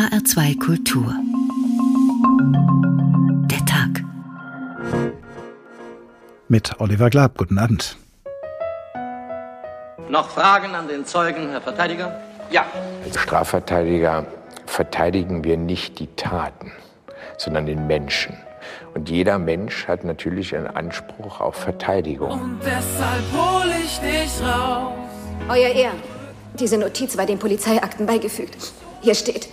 HR2 Kultur. Der Tag. Mit Oliver Glab. Guten Abend. Noch Fragen an den Zeugen, Herr Verteidiger? Ja. Als Strafverteidiger verteidigen wir nicht die Taten, sondern den Menschen. Und jeder Mensch hat natürlich einen Anspruch auf Verteidigung. Und deshalb hol ich dich raus. Euer Ehren, diese Notiz war den Polizeiakten beigefügt. Hier steht,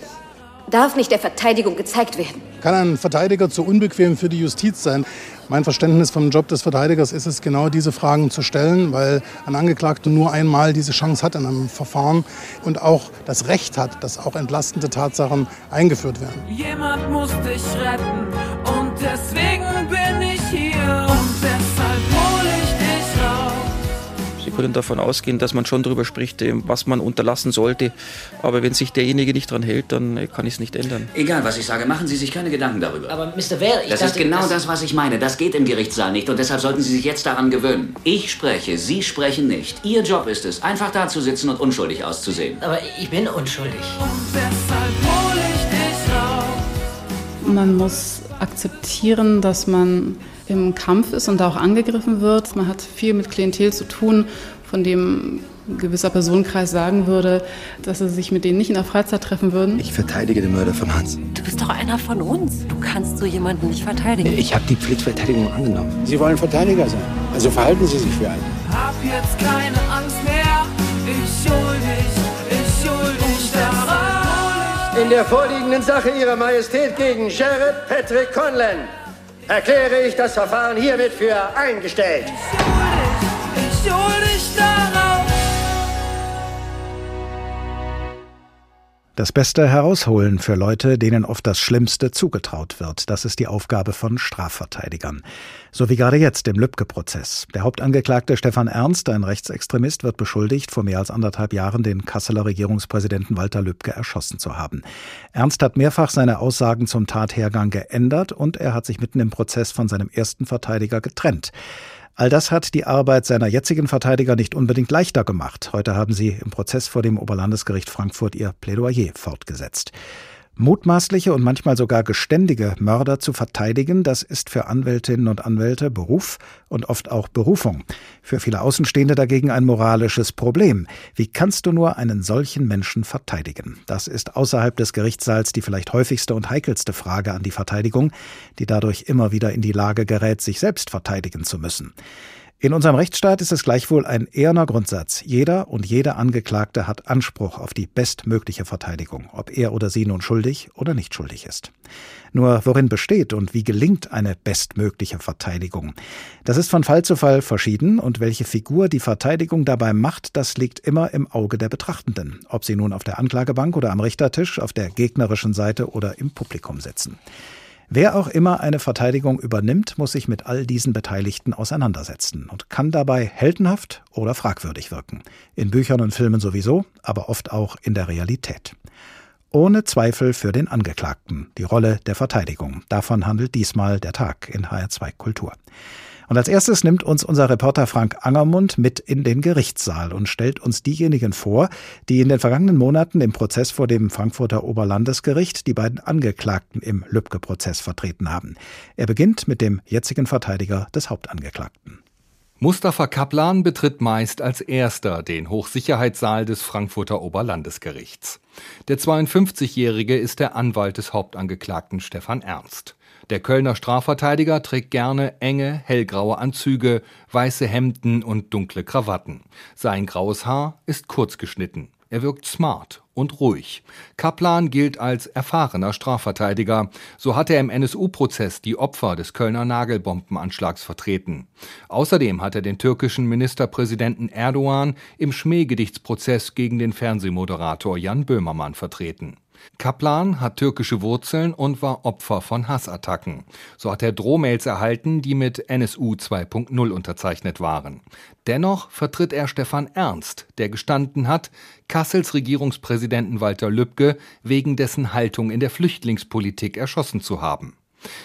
darf nicht der Verteidigung gezeigt werden. Kann ein Verteidiger zu unbequem für die Justiz sein? Mein Verständnis vom Job des Verteidigers ist es, genau diese Fragen zu stellen, weil ein Angeklagter nur einmal diese Chance hat in einem Verfahren und auch das Recht hat, dass auch entlastende Tatsachen eingeführt werden. Jemand muss dich retten und deswegen bin ich hier können davon ausgehen, dass man schon darüber spricht, was man unterlassen sollte. Aber wenn sich derjenige nicht daran hält, dann äh, kann ich es nicht ändern. Egal, was ich sage, machen Sie sich keine Gedanken darüber. Aber Mr. Ware, ich das dachte, ist genau das- das, was ich meine. Das geht im Gerichtssaal nicht und deshalb sollten Sie sich jetzt daran gewöhnen. Ich spreche, Sie sprechen nicht. Ihr Job ist es, einfach da zu sitzen und unschuldig auszusehen. Aber ich bin unschuldig. Und deshalb hol ich dich raus. Man muss akzeptieren, dass man im Kampf ist und da auch angegriffen wird. Man hat viel mit Klientel zu tun, von dem ein gewisser Personenkreis sagen würde, dass sie sich mit denen nicht in der Freizeit treffen würden. Ich verteidige den Mörder von Hans. Du bist doch einer von uns. Du kannst so jemanden nicht verteidigen. Ich habe die Pflichtverteidigung angenommen. Sie wollen Verteidiger sein. Also verhalten Sie sich wie einen. Hab jetzt keine Angst mehr. Ich hol dich, ich hol dich da raus. In der vorliegenden Sache Ihrer Majestät gegen Sheriff Patrick Conlan erkläre ich das Verfahren hiermit für eingestellt. Ich hol dich da raus. Das Beste herausholen für Leute, denen oft das Schlimmste zugetraut wird. Das ist die Aufgabe von Strafverteidigern. So wie gerade jetzt im Lübcke-Prozess. Der Hauptangeklagte Stefan Ernst, ein Rechtsextremist, wird beschuldigt, vor mehr als anderthalb Jahren den Kasseler Regierungspräsidenten Walter Lübcke erschossen zu haben. Ernst hat mehrfach seine Aussagen zum Tathergang geändert und er hat sich mitten im Prozess von seinem ersten Verteidiger getrennt. All das hat die Arbeit seiner jetzigen Verteidiger nicht unbedingt leichter gemacht. Heute haben sie im Prozess vor dem Oberlandesgericht Frankfurt ihr Plädoyer fortgesetzt. Mutmaßliche und manchmal sogar geständige Mörder zu verteidigen, das ist für Anwältinnen und Anwälte Beruf und oft auch Berufung. Für viele Außenstehende dagegen ein moralisches Problem. Wie kannst du nur einen solchen Menschen verteidigen? Das ist außerhalb des Gerichtssaals die vielleicht häufigste und heikelste Frage an die Verteidigung, die dadurch immer wieder in die Lage gerät, sich selbst verteidigen zu müssen. In unserem Rechtsstaat ist es gleichwohl ein eherner Grundsatz. Jeder und jede Angeklagte hat Anspruch auf die bestmögliche Verteidigung, ob er oder sie nun schuldig oder nicht schuldig ist. Nur worin besteht und wie gelingt eine bestmögliche Verteidigung? Das ist von Fall zu Fall verschieden und welche Figur die Verteidigung dabei macht, das liegt immer im Auge der Betrachtenden, ob sie nun auf der Anklagebank oder am Richtertisch, auf der gegnerischen Seite oder im Publikum sitzen. Wer auch immer eine Verteidigung übernimmt, muss sich mit all diesen Beteiligten auseinandersetzen und kann dabei heldenhaft oder fragwürdig wirken. In Büchern und Filmen sowieso, aber oft auch in der Realität. Ohne Zweifel für den Angeklagten, die Rolle der Verteidigung. Davon handelt diesmal der Tag in HR2 Kultur. Und als erstes nimmt uns unser Reporter Frank Angermund mit in den Gerichtssaal und stellt uns diejenigen vor, die in den vergangenen Monaten im Prozess vor dem Frankfurter Oberlandesgericht die beiden Angeklagten im Lübcke-Prozess vertreten haben. Er beginnt mit dem jetzigen Verteidiger des Hauptangeklagten. Mustafa Kaplan betritt meist als erster den Hochsicherheitssaal des Frankfurter Oberlandesgerichts. Der 52-Jährige ist der Anwalt des Hauptangeklagten Stefan Ernst. Der Kölner Strafverteidiger trägt gerne enge, hellgraue Anzüge, weiße Hemden und dunkle Krawatten. Sein graues Haar ist kurz geschnitten. Er wirkt smart und ruhig. Kaplan gilt als erfahrener Strafverteidiger. So hat er im NSU-Prozess die Opfer des Kölner Nagelbombenanschlags vertreten. Außerdem hat er den türkischen Ministerpräsidenten Erdogan im Schmähgedichtsprozess gegen den Fernsehmoderator Jan Böhmermann vertreten. Kaplan hat türkische Wurzeln und war Opfer von Hassattacken. So hat er Drohmails erhalten, die mit NSU 2.0 unterzeichnet waren. Dennoch vertritt er Stefan Ernst, der gestanden hat, Kassels Regierungspräsidenten Walter Lübcke wegen dessen Haltung in der Flüchtlingspolitik erschossen zu haben.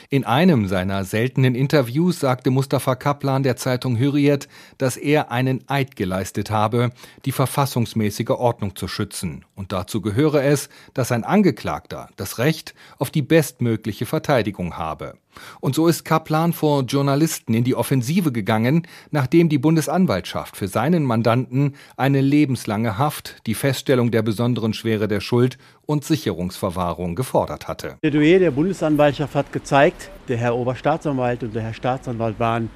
In einem seiner seltenen Interviews sagte Mustafa Kaplan der Zeitung Hürriyet, dass er einen Eid geleistet habe, die verfassungsmäßige Ordnung zu schützen. Und dazu gehöre es, dass ein Angeklagter das Recht auf die bestmögliche Verteidigung habe. Und so ist Kaplan vor Journalisten in die Offensive gegangen, nachdem die Bundesanwaltschaft für seinen Mandanten eine lebenslange Haft, die Feststellung der besonderen Schwere der Schuld und Sicherungsverwahrung gefordert hatte. Der Duell der Bundesanwaltschaft hat gezeigt, der Herr Oberstaatsanwalt und der Herr Staatsanwalt waren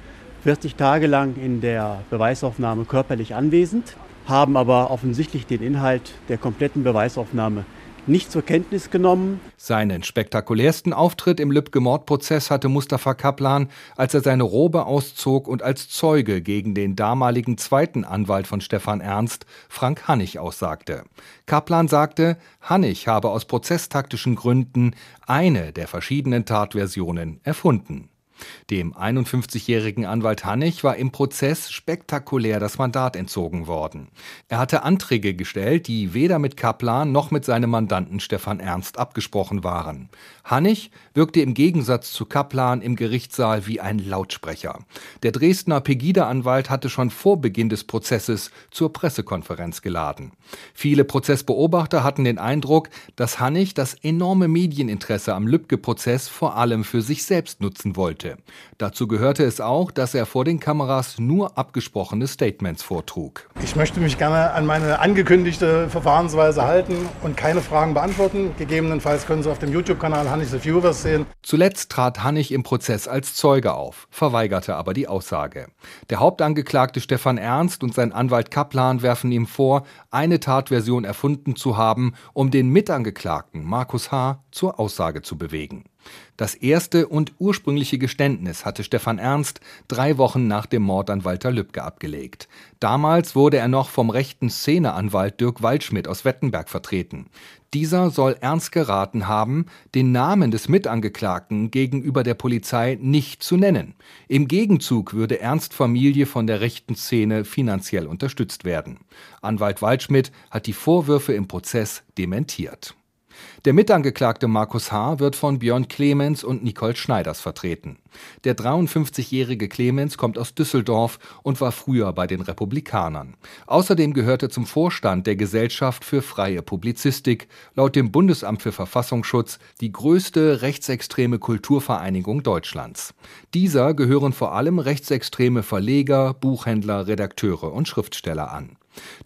40 Tage lang in der Beweisaufnahme körperlich anwesend, haben aber offensichtlich den Inhalt der kompletten Beweisaufnahme nicht zur Kenntnis genommen. Seinen spektakulärsten Auftritt im Lübcke-Mordprozess hatte Mustafa Kaplan, als er seine Robe auszog und als Zeuge gegen den damaligen zweiten Anwalt von Stefan Ernst, Frank Hannig, aussagte. Kaplan sagte, Hannig habe aus prozesstaktischen Gründen eine der verschiedenen Tatversionen erfunden. Dem 51-jährigen Anwalt Hannig war im Prozess spektakulär das Mandat entzogen worden. Er hatte Anträge gestellt, die weder mit Kaplan noch mit seinem Mandanten Stefan Ernst abgesprochen waren. Hannig wirkte im Gegensatz zu Kaplan im Gerichtssaal wie ein Lautsprecher. Der Dresdner Pegida-Anwalt hatte schon vor Beginn des Prozesses zur Pressekonferenz geladen. Viele Prozessbeobachter hatten den Eindruck, dass Hannig das enorme Medieninteresse am Lübcke-Prozess vor allem für sich selbst nutzen wollte wollte. Dazu gehörte es auch, dass er vor den Kameras nur abgesprochene Statements vortrug. Ich möchte mich gerne an meine angekündigte Verfahrensweise halten und keine Fragen beantworten. Gegebenenfalls können Sie auf dem YouTube-Kanal Hannig the Viewers sehen. Zuletzt trat Hannig im Prozess als Zeuge auf, verweigerte aber die Aussage. Der Hauptangeklagte Stefan Ernst und sein Anwalt Kaplan werfen ihm vor, eine Tatversion erfunden zu haben, um den Mitangeklagten Markus H. zur Aussage zu bewegen. Das erste und ursprüngliche Geständnis hatte Stefan Ernst drei Wochen nach dem Mord an Walter Lübcke abgelegt. Damals wurde er noch vom rechten Szeneanwalt Dirk Waldschmidt aus Wettenberg vertreten. Dieser soll Ernst geraten haben, den Namen des Mitangeklagten gegenüber der Polizei nicht zu nennen. Im Gegenzug würde Ernst Familie von der rechten Szene finanziell unterstützt werden. Anwalt Waldschmidt hat die Vorwürfe im Prozess dementiert. Der Mitangeklagte Markus H. wird von Björn Clemens und Nicole Schneiders vertreten. Der 53-jährige Clemens kommt aus Düsseldorf und war früher bei den Republikanern. Außerdem gehörte zum Vorstand der Gesellschaft für freie Publizistik, laut dem Bundesamt für Verfassungsschutz die größte rechtsextreme Kulturvereinigung Deutschlands. Dieser gehören vor allem rechtsextreme Verleger, Buchhändler, Redakteure und Schriftsteller an.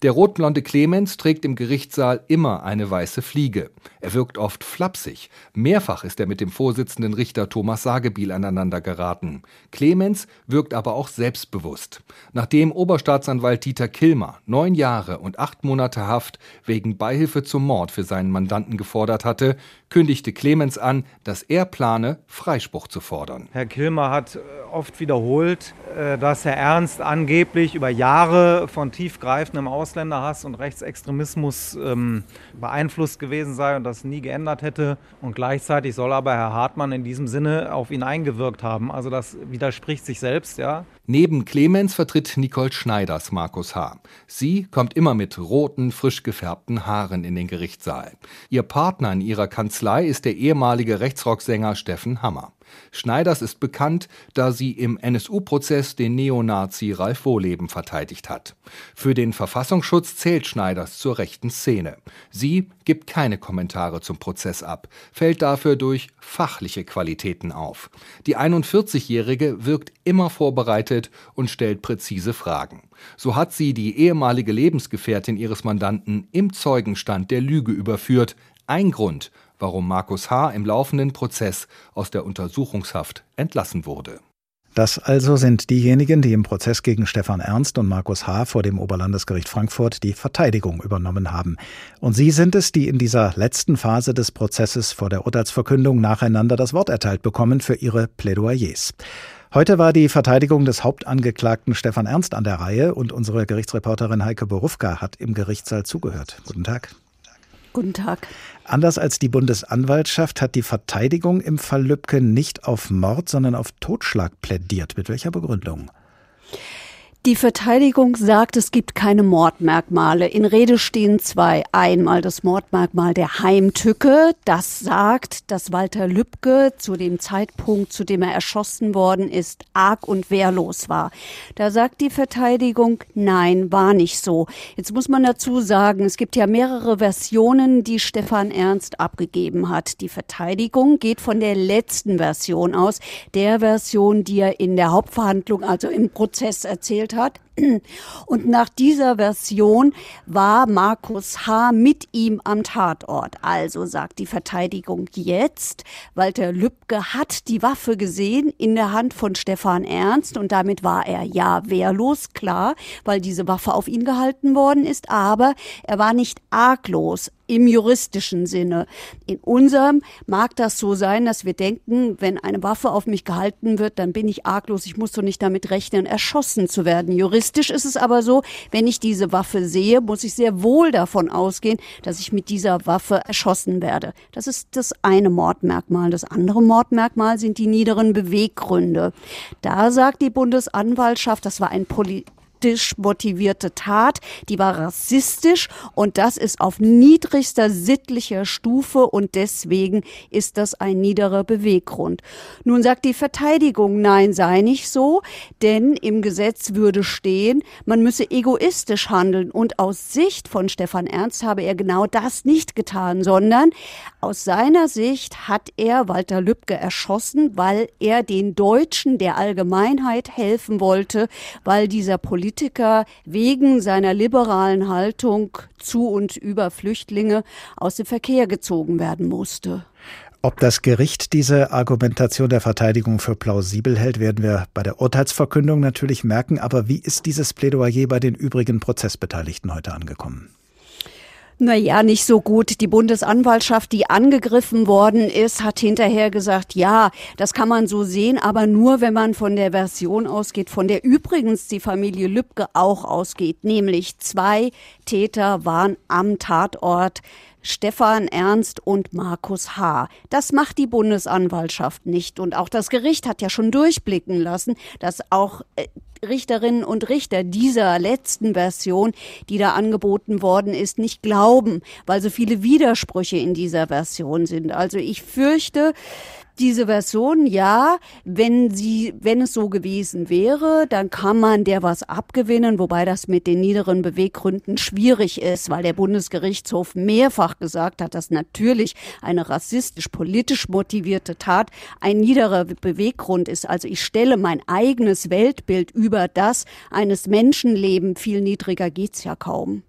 Der rotblonde Clemens trägt im Gerichtssaal immer eine weiße Fliege. Er wirkt oft flapsig. Mehrfach ist er mit dem Vorsitzenden Richter Thomas Sagebiel aneinander geraten. Clemens wirkt aber auch selbstbewusst. Nachdem Oberstaatsanwalt Dieter Kilmer neun Jahre und acht Monate Haft wegen Beihilfe zum Mord für seinen Mandanten gefordert hatte, kündigte Clemens an, dass er plane, Freispruch zu fordern. Herr Kilmer hat äh, oft wiederholt, äh, dass Herr Ernst angeblich über Jahre von tiefgreifendem Ausländerhass und Rechtsextremismus ähm, beeinflusst gewesen sei und das nie geändert hätte. Und gleichzeitig soll aber Herr Hartmann in diesem Sinne auf ihn eingewirkt haben. Also das widerspricht sich selbst, ja. Neben Clemens vertritt Nicole Schneiders Markus H. Sie kommt immer mit roten, frisch gefärbten Haaren in den Gerichtssaal. Ihr Partner in ihrer Kanzlei ist der ehemalige Rechtsrocksänger Steffen Hammer. Schneiders ist bekannt, da sie im NSU-Prozess den Neonazi Ralf Wohleben verteidigt hat. Für den Verfassungsschutz zählt Schneiders zur rechten Szene. Sie gibt keine Kommentare zum Prozess ab, fällt dafür durch fachliche Qualitäten auf. Die 41-Jährige wirkt immer vorbereitet und stellt präzise Fragen. So hat sie die ehemalige Lebensgefährtin ihres Mandanten im Zeugenstand der Lüge überführt. Ein Grund, warum Markus H. im laufenden Prozess aus der Untersuchungshaft entlassen wurde. Das also sind diejenigen, die im Prozess gegen Stefan Ernst und Markus H. vor dem Oberlandesgericht Frankfurt die Verteidigung übernommen haben. Und Sie sind es, die in dieser letzten Phase des Prozesses vor der Urteilsverkündung nacheinander das Wort erteilt bekommen für ihre Plädoyers. Heute war die Verteidigung des Hauptangeklagten Stefan Ernst an der Reihe und unsere Gerichtsreporterin Heike Borufka hat im Gerichtssaal zugehört. Guten Tag. Guten Tag. Anders als die Bundesanwaltschaft hat die Verteidigung im Fall Lübcke nicht auf Mord, sondern auf Totschlag plädiert. Mit welcher Begründung? Die Verteidigung sagt, es gibt keine Mordmerkmale. In Rede stehen zwei. Einmal das Mordmerkmal der Heimtücke. Das sagt, dass Walter Lübcke zu dem Zeitpunkt, zu dem er erschossen worden ist, arg und wehrlos war. Da sagt die Verteidigung, nein, war nicht so. Jetzt muss man dazu sagen, es gibt ja mehrere Versionen, die Stefan Ernst abgegeben hat. Die Verteidigung geht von der letzten Version aus, der Version, die er in der Hauptverhandlung, also im Prozess erzählt hat. Und nach dieser Version war Markus H. mit ihm am Tatort. Also sagt die Verteidigung jetzt, Walter Lübcke hat die Waffe gesehen in der Hand von Stefan Ernst und damit war er ja wehrlos, klar, weil diese Waffe auf ihn gehalten worden ist, aber er war nicht arglos im juristischen Sinne. In unserem mag das so sein, dass wir denken, wenn eine Waffe auf mich gehalten wird, dann bin ich arglos, ich muss doch nicht damit rechnen, erschossen zu werden. Juristisch ist es aber so, wenn ich diese Waffe sehe, muss ich sehr wohl davon ausgehen, dass ich mit dieser Waffe erschossen werde. Das ist das eine Mordmerkmal. Das andere Mordmerkmal sind die niederen Beweggründe. Da sagt die Bundesanwaltschaft, das war ein Poli politisch motivierte Tat, die war rassistisch und das ist auf niedrigster sittlicher Stufe und deswegen ist das ein niederer Beweggrund. Nun sagt die Verteidigung, nein, sei nicht so, denn im Gesetz würde stehen, man müsse egoistisch handeln und aus Sicht von Stefan Ernst habe er genau das nicht getan, sondern aus seiner Sicht hat er Walter Lübcke erschossen, weil er den Deutschen der Allgemeinheit helfen wollte, weil dieser Politiker Politiker wegen seiner liberalen Haltung zu und über Flüchtlinge aus dem Verkehr gezogen werden musste. Ob das Gericht diese Argumentation der Verteidigung für plausibel hält, werden wir bei der Urteilsverkündung natürlich merken. Aber wie ist dieses Plädoyer bei den übrigen Prozessbeteiligten heute angekommen? Naja, nicht so gut. Die Bundesanwaltschaft, die angegriffen worden ist, hat hinterher gesagt, ja, das kann man so sehen, aber nur, wenn man von der Version ausgeht, von der übrigens die Familie Lübcke auch ausgeht, nämlich zwei Täter waren am Tatort. Stefan Ernst und Markus H. Das macht die Bundesanwaltschaft nicht. Und auch das Gericht hat ja schon durchblicken lassen, dass auch äh, Richterinnen und Richter dieser letzten Version, die da angeboten worden ist, nicht glauben, weil so viele Widersprüche in dieser Version sind. Also ich fürchte, diese Version, ja, wenn sie, wenn es so gewesen wäre, dann kann man der was abgewinnen, wobei das mit den niederen Beweggründen schwierig ist, weil der Bundesgerichtshof mehrfach gesagt hat, dass natürlich eine rassistisch-politisch motivierte Tat ein niederer Beweggrund ist. Also ich stelle mein eigenes Weltbild über das eines Menschenleben, viel niedriger geht's ja kaum.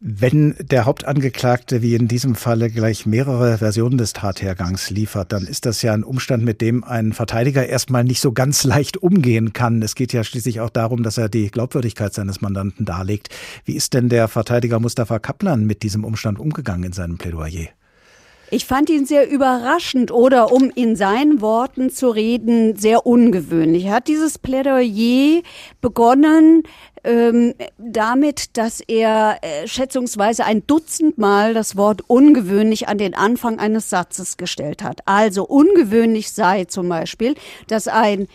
Wenn der Hauptangeklagte wie in diesem Falle gleich mehrere Versionen des Tathergangs liefert, dann ist das ja ein Umstand, mit dem ein Verteidiger erstmal nicht so ganz leicht umgehen kann. Es geht ja schließlich auch darum, dass er die Glaubwürdigkeit seines Mandanten darlegt. Wie ist denn der Verteidiger Mustafa Kaplan mit diesem Umstand umgegangen in seinem Plädoyer? Ich fand ihn sehr überraschend oder um in seinen Worten zu reden, sehr ungewöhnlich. Er hat dieses Plädoyer begonnen ähm, damit, dass er äh, schätzungsweise ein Dutzend Mal das Wort ungewöhnlich an den Anfang eines Satzes gestellt hat. Also ungewöhnlich sei zum Beispiel, dass ein,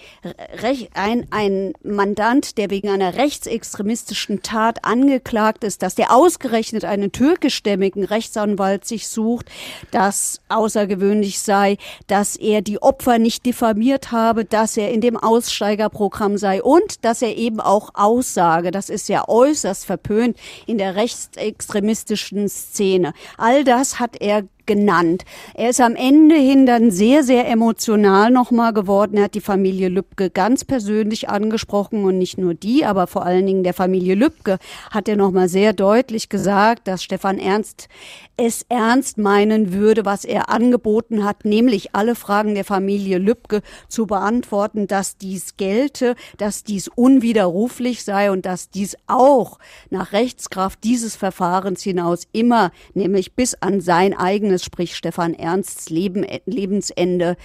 ein, ein Mandant, der wegen einer rechtsextremistischen Tat angeklagt ist, dass der ausgerechnet einen türkischstämmigen Rechtsanwalt sich sucht, dass außergewöhnlich sei, dass er die Opfer nicht diffamiert habe, dass er in dem Aussteigerprogramm sei und dass er eben auch aussage, Aussage. Das ist ja äußerst verpönt in der rechtsextremistischen Szene. All das hat er genannt. Er ist am Ende hin dann sehr, sehr emotional nochmal geworden. Er hat die Familie Lübcke ganz persönlich angesprochen und nicht nur die, aber vor allen Dingen der Familie Lübcke hat er nochmal sehr deutlich gesagt, dass Stefan Ernst es ernst meinen würde, was er angeboten hat, nämlich alle Fragen der Familie Lübcke zu beantworten, dass dies gelte, dass dies unwiderruflich sei und dass dies auch nach Rechtskraft dieses Verfahrens hinaus immer, nämlich bis an sein eigenes Tages, sprich Stefan Ernsts Leben, Lebensende,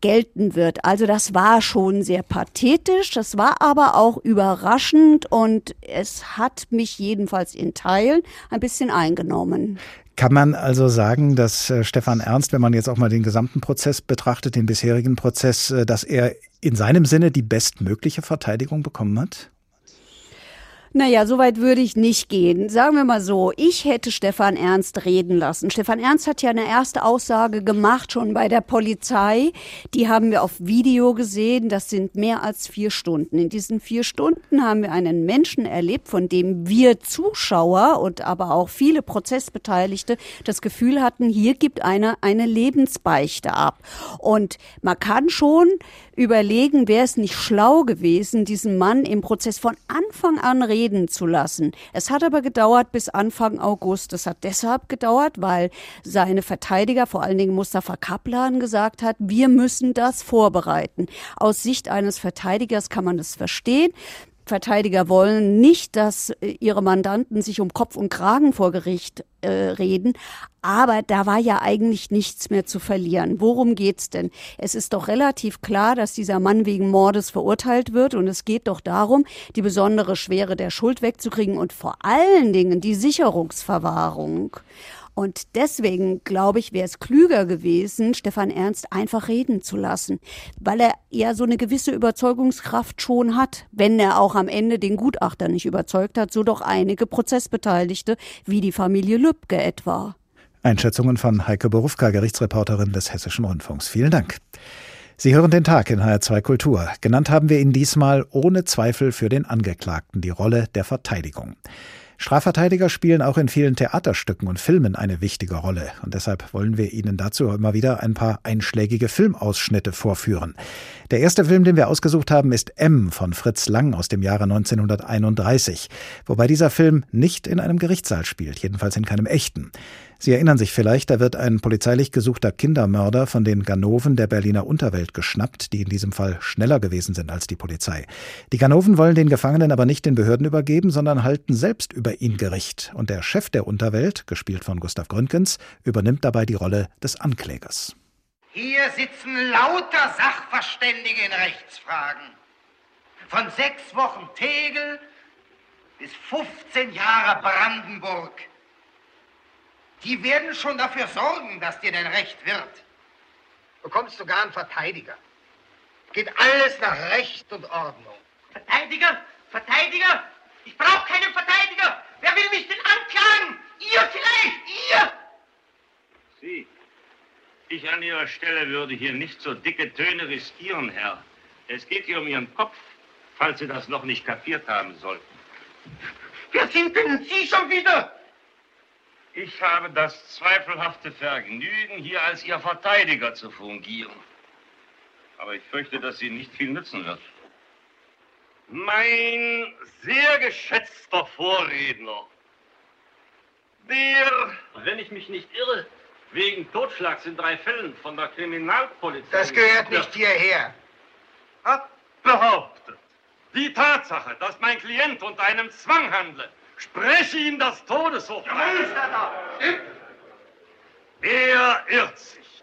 gelten wird. Also das war schon sehr pathetisch, das war aber auch überraschend und es hat mich jedenfalls in Teilen ein bisschen eingenommen. Kann man also sagen, dass äh, Stefan Ernst, wenn man jetzt auch mal den gesamten Prozess betrachtet, den bisherigen Prozess, äh, dass er in seinem Sinne die bestmögliche Verteidigung bekommen hat? Naja, so weit würde ich nicht gehen. Sagen wir mal so, ich hätte Stefan Ernst reden lassen. Stefan Ernst hat ja eine erste Aussage gemacht, schon bei der Polizei. Die haben wir auf Video gesehen. Das sind mehr als vier Stunden. In diesen vier Stunden haben wir einen Menschen erlebt, von dem wir Zuschauer und aber auch viele Prozessbeteiligte das Gefühl hatten, hier gibt einer eine Lebensbeichte ab. Und man kann schon überlegen, wäre es nicht schlau gewesen, diesen Mann im Prozess von Anfang an reden zu lassen. Es hat aber gedauert bis Anfang August. Es hat deshalb gedauert, weil seine Verteidiger, vor allen Dingen Mustafa Kaplan, gesagt hat, wir müssen das vorbereiten. Aus Sicht eines Verteidigers kann man das verstehen. Verteidiger wollen nicht, dass äh, ihre Mandanten sich um Kopf und Kragen vor Gericht äh, reden. Aber da war ja eigentlich nichts mehr zu verlieren. Worum geht's denn? Es ist doch relativ klar, dass dieser Mann wegen Mordes verurteilt wird. Und es geht doch darum, die besondere Schwere der Schuld wegzukriegen und vor allen Dingen die Sicherungsverwahrung. Und deswegen, glaube ich, wäre es klüger gewesen, Stefan Ernst einfach reden zu lassen, weil er ja so eine gewisse Überzeugungskraft schon hat, wenn er auch am Ende den Gutachter nicht überzeugt hat, so doch einige Prozessbeteiligte, wie die Familie Lübcke etwa. Einschätzungen von Heike Borufka, Gerichtsreporterin des Hessischen Rundfunks. Vielen Dank. Sie hören den Tag in HR2 Kultur. Genannt haben wir ihn diesmal ohne Zweifel für den Angeklagten, die Rolle der Verteidigung. Strafverteidiger spielen auch in vielen Theaterstücken und Filmen eine wichtige Rolle. Und deshalb wollen wir Ihnen dazu immer wieder ein paar einschlägige Filmausschnitte vorführen. Der erste Film, den wir ausgesucht haben, ist M von Fritz Lang aus dem Jahre 1931. Wobei dieser Film nicht in einem Gerichtssaal spielt, jedenfalls in keinem echten. Sie erinnern sich vielleicht, da wird ein polizeilich gesuchter Kindermörder von den Ganoven der Berliner Unterwelt geschnappt, die in diesem Fall schneller gewesen sind als die Polizei. Die Ganoven wollen den Gefangenen aber nicht den Behörden übergeben, sondern halten selbst über ihn Gericht. Und der Chef der Unterwelt, gespielt von Gustav Gründgens, übernimmt dabei die Rolle des Anklägers. Hier sitzen lauter Sachverständige in Rechtsfragen. Von sechs Wochen Tegel bis 15 Jahre Brandenburg. Die werden schon dafür sorgen, dass dir dein Recht wird. Bekommst sogar einen Verteidiger. Geht alles nach Recht und Ordnung. Verteidiger? Verteidiger? Ich brauche keinen Verteidiger. Wer will mich denn anklagen? Ihr vielleicht? Ihr? Sie. Ich an Ihrer Stelle würde hier nicht so dicke Töne riskieren, Herr. Es geht hier um Ihren Kopf, falls Sie das noch nicht kapiert haben sollten. Wer sind denn Sie schon wieder? Ich habe das zweifelhafte Vergnügen, hier als Ihr Verteidiger zu fungieren. Aber ich fürchte, dass sie nicht viel nützen wird. Mein sehr geschätzter Vorredner, der, wenn ich mich nicht irre, wegen Totschlags in drei Fällen von der Kriminalpolizei. Das gehört nicht hierher. Hat behauptet, die Tatsache, dass mein Klient unter einem Zwang handle, spreche ihm das Todesurteil. Er irrt sich.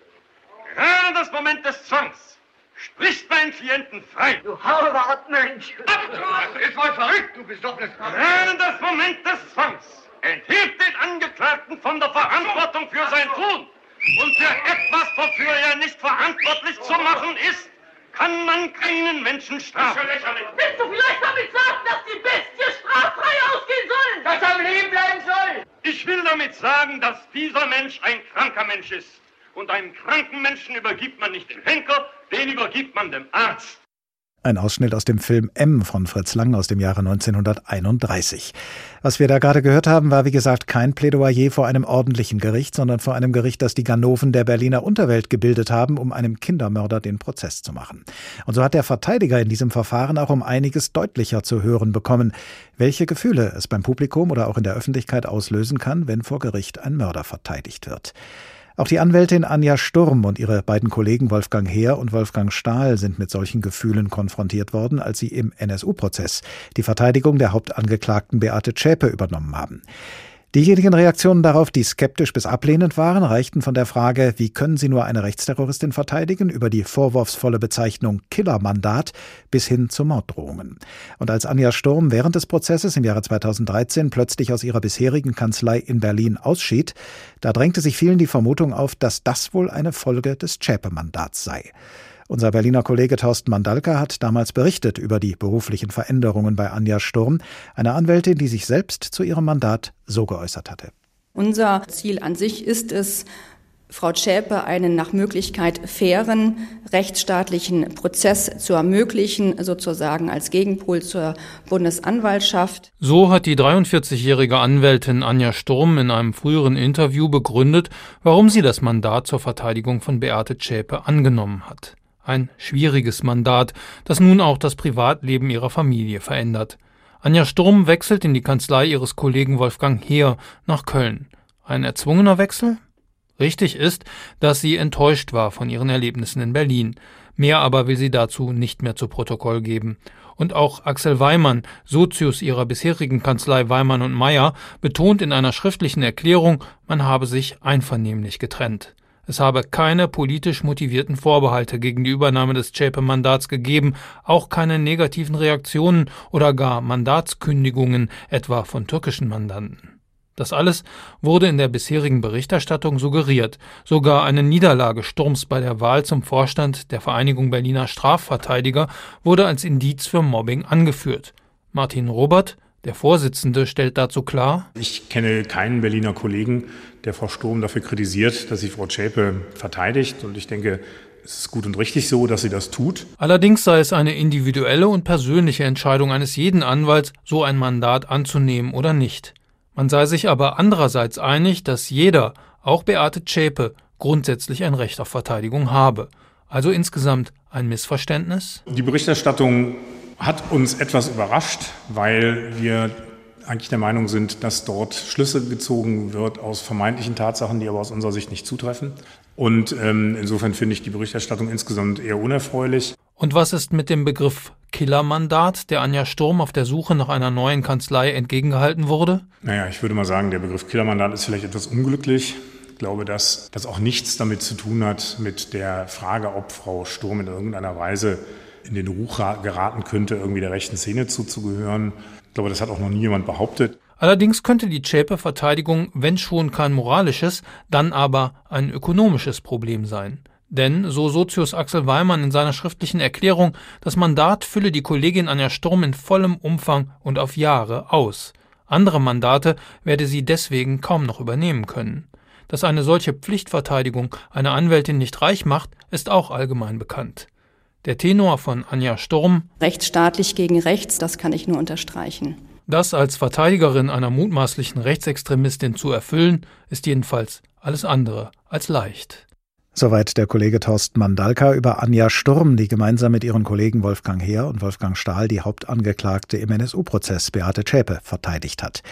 Gerade das Moment des Zwangs spricht meinen Klienten frei. Du Hauwart, Mensch. Ist mal verrückt, du bist doch nicht Gerade das Moment des Zwangs enthebt den Angeklagten von der Verantwortung für sein Tun. Und für etwas, wofür er nicht verantwortlich zu machen ist, kann man keinen Menschen strafen. Willst du vielleicht damit sagen, dass die Bestie straffrei ausgehen soll? Dass er am Leben bleiben soll? Ich will damit sagen, dass dieser Mensch ein kranker Mensch ist. Und einen kranken Menschen übergibt man nicht dem Henker, den übergibt man dem Arzt. Ein Ausschnitt aus dem Film M von Fritz Lang aus dem Jahre 1931. Was wir da gerade gehört haben, war wie gesagt kein Plädoyer vor einem ordentlichen Gericht, sondern vor einem Gericht, das die Ganoven der Berliner Unterwelt gebildet haben, um einem Kindermörder den Prozess zu machen. Und so hat der Verteidiger in diesem Verfahren auch um einiges deutlicher zu hören bekommen, welche Gefühle es beim Publikum oder auch in der Öffentlichkeit auslösen kann, wenn vor Gericht ein Mörder verteidigt wird. Auch die Anwältin Anja Sturm und ihre beiden Kollegen Wolfgang Heer und Wolfgang Stahl sind mit solchen Gefühlen konfrontiert worden, als sie im NSU-Prozess die Verteidigung der Hauptangeklagten Beate Zschäpe übernommen haben. Diejenigen Reaktionen darauf, die skeptisch bis ablehnend waren, reichten von der Frage, wie können Sie nur eine Rechtsterroristin verteidigen, über die vorwurfsvolle Bezeichnung Killermandat bis hin zu Morddrohungen. Und als Anja Sturm während des Prozesses im Jahre 2013 plötzlich aus ihrer bisherigen Kanzlei in Berlin ausschied, da drängte sich vielen die Vermutung auf, dass das wohl eine Folge des Zschäpe-Mandats sei. Unser Berliner Kollege Thorsten Mandalka hat damals berichtet über die beruflichen Veränderungen bei Anja Sturm, einer Anwältin, die sich selbst zu ihrem Mandat so geäußert hatte. Unser Ziel an sich ist es, Frau Zschäpe einen nach Möglichkeit fairen rechtsstaatlichen Prozess zu ermöglichen, sozusagen als Gegenpol zur Bundesanwaltschaft. So hat die 43-jährige Anwältin Anja Sturm in einem früheren Interview begründet, warum sie das Mandat zur Verteidigung von Beate Zschäpe angenommen hat. Ein schwieriges Mandat, das nun auch das Privatleben ihrer Familie verändert. Anja Sturm wechselt in die Kanzlei ihres Kollegen Wolfgang Heer nach Köln. Ein erzwungener Wechsel? Richtig ist, dass sie enttäuscht war von ihren Erlebnissen in Berlin. Mehr aber will sie dazu nicht mehr zu Protokoll geben. Und auch Axel Weimann, Sozius ihrer bisherigen Kanzlei Weimann und Meyer, betont in einer schriftlichen Erklärung, man habe sich einvernehmlich getrennt. Es habe keine politisch motivierten Vorbehalte gegen die Übernahme des Zschäpe-Mandats gegeben, auch keine negativen Reaktionen oder gar Mandatskündigungen, etwa von türkischen Mandanten. Das alles wurde in der bisherigen Berichterstattung suggeriert. Sogar eine Niederlage Sturms bei der Wahl zum Vorstand der Vereinigung Berliner Strafverteidiger wurde als Indiz für Mobbing angeführt. Martin Robert, der Vorsitzende, stellt dazu klar: Ich kenne keinen Berliner Kollegen, der Frau Sturm dafür kritisiert, dass sie Frau Zschäpe verteidigt. Und ich denke, es ist gut und richtig so, dass sie das tut. Allerdings sei es eine individuelle und persönliche Entscheidung eines jeden Anwalts, so ein Mandat anzunehmen oder nicht. Man sei sich aber andererseits einig, dass jeder, auch Beate Zschäpe, grundsätzlich ein Recht auf Verteidigung habe. Also insgesamt ein Missverständnis? Die Berichterstattung hat uns etwas überrascht, weil wir eigentlich der Meinung sind, dass dort Schlüsse gezogen wird aus vermeintlichen Tatsachen, die aber aus unserer Sicht nicht zutreffen. Und ähm, insofern finde ich die Berichterstattung insgesamt eher unerfreulich. Und was ist mit dem Begriff Killermandat, der Anja Sturm auf der Suche nach einer neuen Kanzlei entgegengehalten wurde? Naja, ich würde mal sagen, der Begriff Killermandat ist vielleicht etwas unglücklich. Ich glaube, dass das auch nichts damit zu tun hat mit der Frage, ob Frau Sturm in irgendeiner Weise in den Ruch geraten könnte, irgendwie der rechten Szene zuzugehören. Ich glaube, das hat auch noch nie jemand behauptet. Allerdings könnte die Zschäpe-Verteidigung, wenn schon kein moralisches, dann aber ein ökonomisches Problem sein. Denn, so Sozius Axel Weimann in seiner schriftlichen Erklärung, das Mandat fülle die Kollegin Anja Sturm in vollem Umfang und auf Jahre aus. Andere Mandate werde sie deswegen kaum noch übernehmen können. Dass eine solche Pflichtverteidigung eine Anwältin nicht reich macht, ist auch allgemein bekannt. Der Tenor von Anja Sturm Rechtsstaatlich gegen rechts, das kann ich nur unterstreichen. Das als Verteidigerin einer mutmaßlichen Rechtsextremistin zu erfüllen, ist jedenfalls alles andere als leicht. Soweit der Kollege Thorsten Mandalka über Anja Sturm, die gemeinsam mit ihren Kollegen Wolfgang Heer und Wolfgang Stahl die Hauptangeklagte im NSU-Prozess Beate Zschäpe verteidigt hat.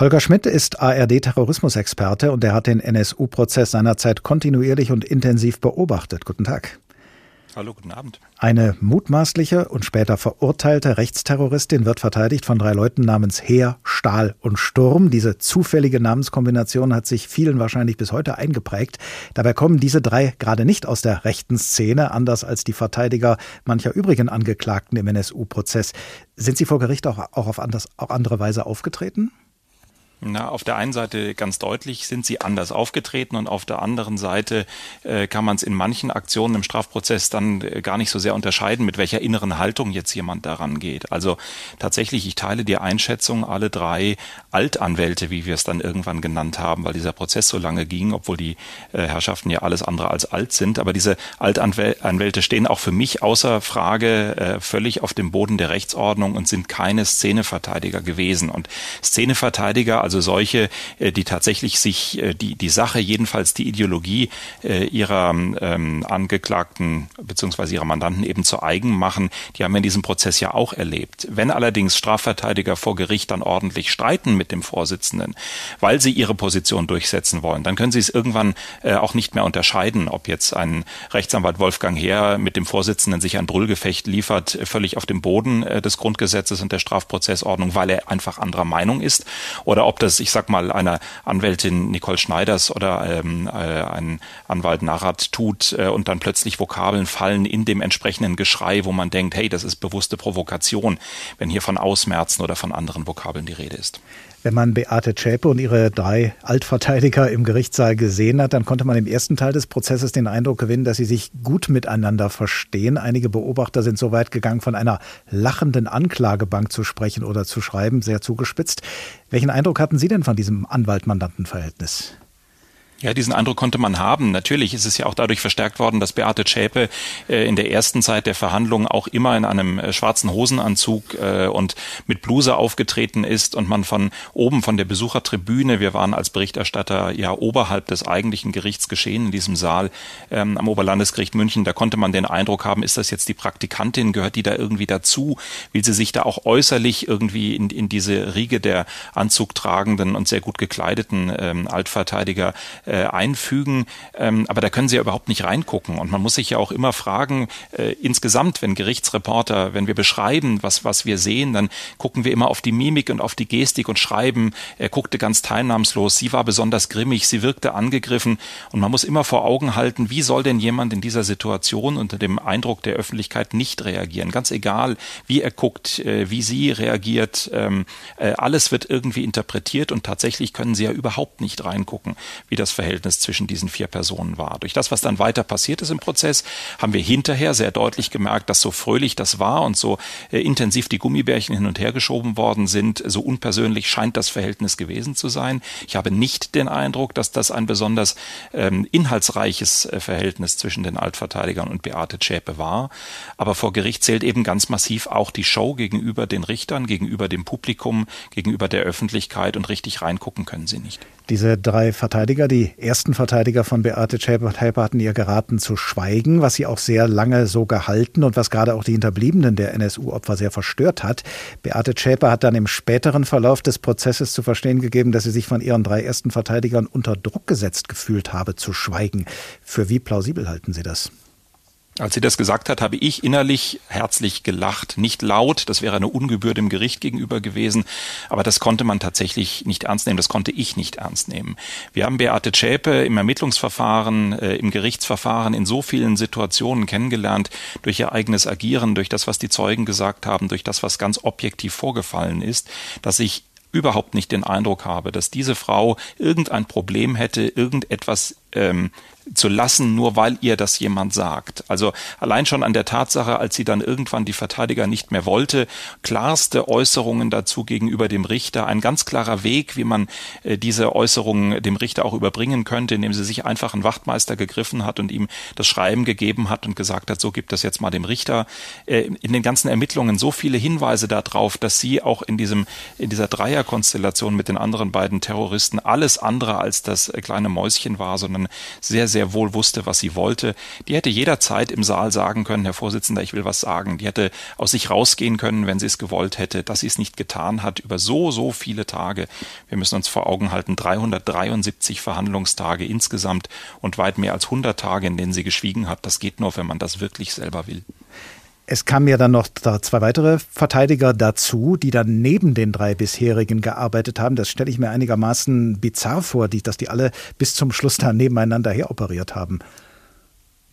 Holger Schmidt ist ARD-Terrorismusexperte und er hat den NSU-Prozess seinerzeit kontinuierlich und intensiv beobachtet. Guten Tag. Hallo, guten Abend. Eine mutmaßliche und später verurteilte Rechtsterroristin wird verteidigt von drei Leuten namens Heer, Stahl und Sturm. Diese zufällige Namenskombination hat sich vielen wahrscheinlich bis heute eingeprägt. Dabei kommen diese drei gerade nicht aus der rechten Szene, anders als die Verteidiger mancher übrigen Angeklagten im NSU-Prozess. Sind sie vor Gericht auch, auch auf anders, auch andere Weise aufgetreten? Na, auf der einen Seite ganz deutlich sind sie anders aufgetreten und auf der anderen Seite äh, kann man es in manchen Aktionen im Strafprozess dann äh, gar nicht so sehr unterscheiden, mit welcher inneren Haltung jetzt jemand daran geht. Also tatsächlich, ich teile die Einschätzung, alle drei Altanwälte, wie wir es dann irgendwann genannt haben, weil dieser Prozess so lange ging, obwohl die äh, Herrschaften ja alles andere als alt sind. Aber diese Altanwälte stehen auch für mich außer Frage äh, völlig auf dem Boden der Rechtsordnung und sind keine Szeneverteidiger gewesen. Und Szeneverteidiger, also also solche, äh, die tatsächlich sich äh, die, die Sache, jedenfalls die Ideologie äh, ihrer ähm, Angeklagten bzw. ihrer Mandanten eben zu eigen machen, die haben wir in diesem Prozess ja auch erlebt. Wenn allerdings Strafverteidiger vor Gericht dann ordentlich streiten mit dem Vorsitzenden, weil sie ihre Position durchsetzen wollen, dann können sie es irgendwann auch nicht mehr unterscheiden, ob jetzt ein Rechtsanwalt Wolfgang Heer mit dem Vorsitzenden sich ein Brüllgefecht liefert, völlig auf dem Boden des Grundgesetzes und der Strafprozessordnung, weil er einfach anderer Meinung ist, oder ob das, ich sag mal, einer Anwältin Nicole Schneiders oder ähm, äh, ein Anwalt Narrat tut äh, und dann plötzlich Vokabeln fallen in dem entsprechenden Geschrei, wo man denkt, hey, das ist bewusste Provokation, wenn hier von Ausmerzen oder von anderen Vokabeln die Rede ist. Wenn man Beate Zschäpe und ihre drei Altverteidiger im Gerichtssaal gesehen hat, dann konnte man im ersten Teil des Prozesses den Eindruck gewinnen, dass sie sich gut miteinander verstehen. Einige Beobachter sind so weit gegangen, von einer lachenden Anklagebank zu sprechen oder zu schreiben, sehr zugespitzt. Welchen Eindruck hatten Sie denn von diesem Anwalt-Mandanten-Verhältnis? Ja, diesen Eindruck konnte man haben. Natürlich ist es ja auch dadurch verstärkt worden, dass Beate Zschäpe äh, in der ersten Zeit der Verhandlungen auch immer in einem äh, schwarzen Hosenanzug äh, und mit Bluse aufgetreten ist und man von oben von der Besuchertribüne, wir waren als Berichterstatter ja oberhalb des eigentlichen Gerichtsgeschehen in diesem Saal ähm, am Oberlandesgericht München, da konnte man den Eindruck haben, ist das jetzt die Praktikantin, gehört die da irgendwie dazu? Will sie sich da auch äußerlich irgendwie in, in diese Riege der anzugtragenden und sehr gut gekleideten ähm, Altverteidiger einfügen. Ähm, aber da können Sie ja überhaupt nicht reingucken. Und man muss sich ja auch immer fragen, äh, insgesamt, wenn Gerichtsreporter, wenn wir beschreiben, was, was wir sehen, dann gucken wir immer auf die Mimik und auf die Gestik und schreiben, er guckte ganz teilnahmslos, sie war besonders grimmig, sie wirkte angegriffen. Und man muss immer vor Augen halten, wie soll denn jemand in dieser Situation unter dem Eindruck der Öffentlichkeit nicht reagieren? Ganz egal, wie er guckt, äh, wie sie reagiert, ähm, äh, alles wird irgendwie interpretiert und tatsächlich können sie ja überhaupt nicht reingucken, wie das Verhältnis zwischen diesen vier Personen war. Durch das, was dann weiter passiert ist im Prozess, haben wir hinterher sehr deutlich gemerkt, dass so fröhlich das war und so äh, intensiv die Gummibärchen hin und her geschoben worden sind, so unpersönlich scheint das Verhältnis gewesen zu sein. Ich habe nicht den Eindruck, dass das ein besonders ähm, inhaltsreiches äh, Verhältnis zwischen den Altverteidigern und Beate Zschäpe war. Aber vor Gericht zählt eben ganz massiv auch die Show gegenüber den Richtern, gegenüber dem Publikum, gegenüber der Öffentlichkeit und richtig reingucken können sie nicht. Diese drei Verteidiger, die ersten Verteidiger von Beate Schäper hatten ihr geraten zu schweigen, was sie auch sehr lange so gehalten und was gerade auch die Hinterbliebenen der NSU-Opfer sehr verstört hat. Beate Schäper hat dann im späteren Verlauf des Prozesses zu verstehen gegeben, dass sie sich von ihren drei ersten Verteidigern unter Druck gesetzt gefühlt habe, zu schweigen. Für wie plausibel halten Sie das? Als sie das gesagt hat, habe ich innerlich herzlich gelacht. Nicht laut, das wäre eine Ungebühr dem Gericht gegenüber gewesen, aber das konnte man tatsächlich nicht ernst nehmen, das konnte ich nicht ernst nehmen. Wir haben Beate Zschäpe im Ermittlungsverfahren, äh, im Gerichtsverfahren in so vielen Situationen kennengelernt, durch ihr eigenes Agieren, durch das, was die Zeugen gesagt haben, durch das, was ganz objektiv vorgefallen ist, dass ich überhaupt nicht den Eindruck habe, dass diese Frau irgendein Problem hätte, irgendetwas ähm, zu lassen, nur weil ihr das jemand sagt. Also allein schon an der Tatsache, als sie dann irgendwann die Verteidiger nicht mehr wollte, klarste Äußerungen dazu gegenüber dem Richter, ein ganz klarer Weg, wie man äh, diese Äußerungen dem Richter auch überbringen könnte, indem sie sich einfach einen Wachtmeister gegriffen hat und ihm das Schreiben gegeben hat und gesagt hat, so gibt das jetzt mal dem Richter. Äh, in den ganzen Ermittlungen so viele Hinweise darauf, dass sie auch in diesem, in dieser Dreierkonstellation mit den anderen beiden Terroristen alles andere als das kleine Mäuschen war, sondern sehr, sehr wohl wusste, was sie wollte. Die hätte jederzeit im Saal sagen können, Herr Vorsitzender, ich will was sagen. Die hätte aus sich rausgehen können, wenn sie es gewollt hätte. Dass sie es nicht getan hat über so, so viele Tage. Wir müssen uns vor Augen halten, 373 Verhandlungstage insgesamt und weit mehr als 100 Tage, in denen sie geschwiegen hat. Das geht nur, wenn man das wirklich selber will. Es kamen ja dann noch zwei weitere Verteidiger dazu, die dann neben den drei bisherigen gearbeitet haben. Das stelle ich mir einigermaßen bizarr vor, dass die alle bis zum Schluss da nebeneinander her operiert haben.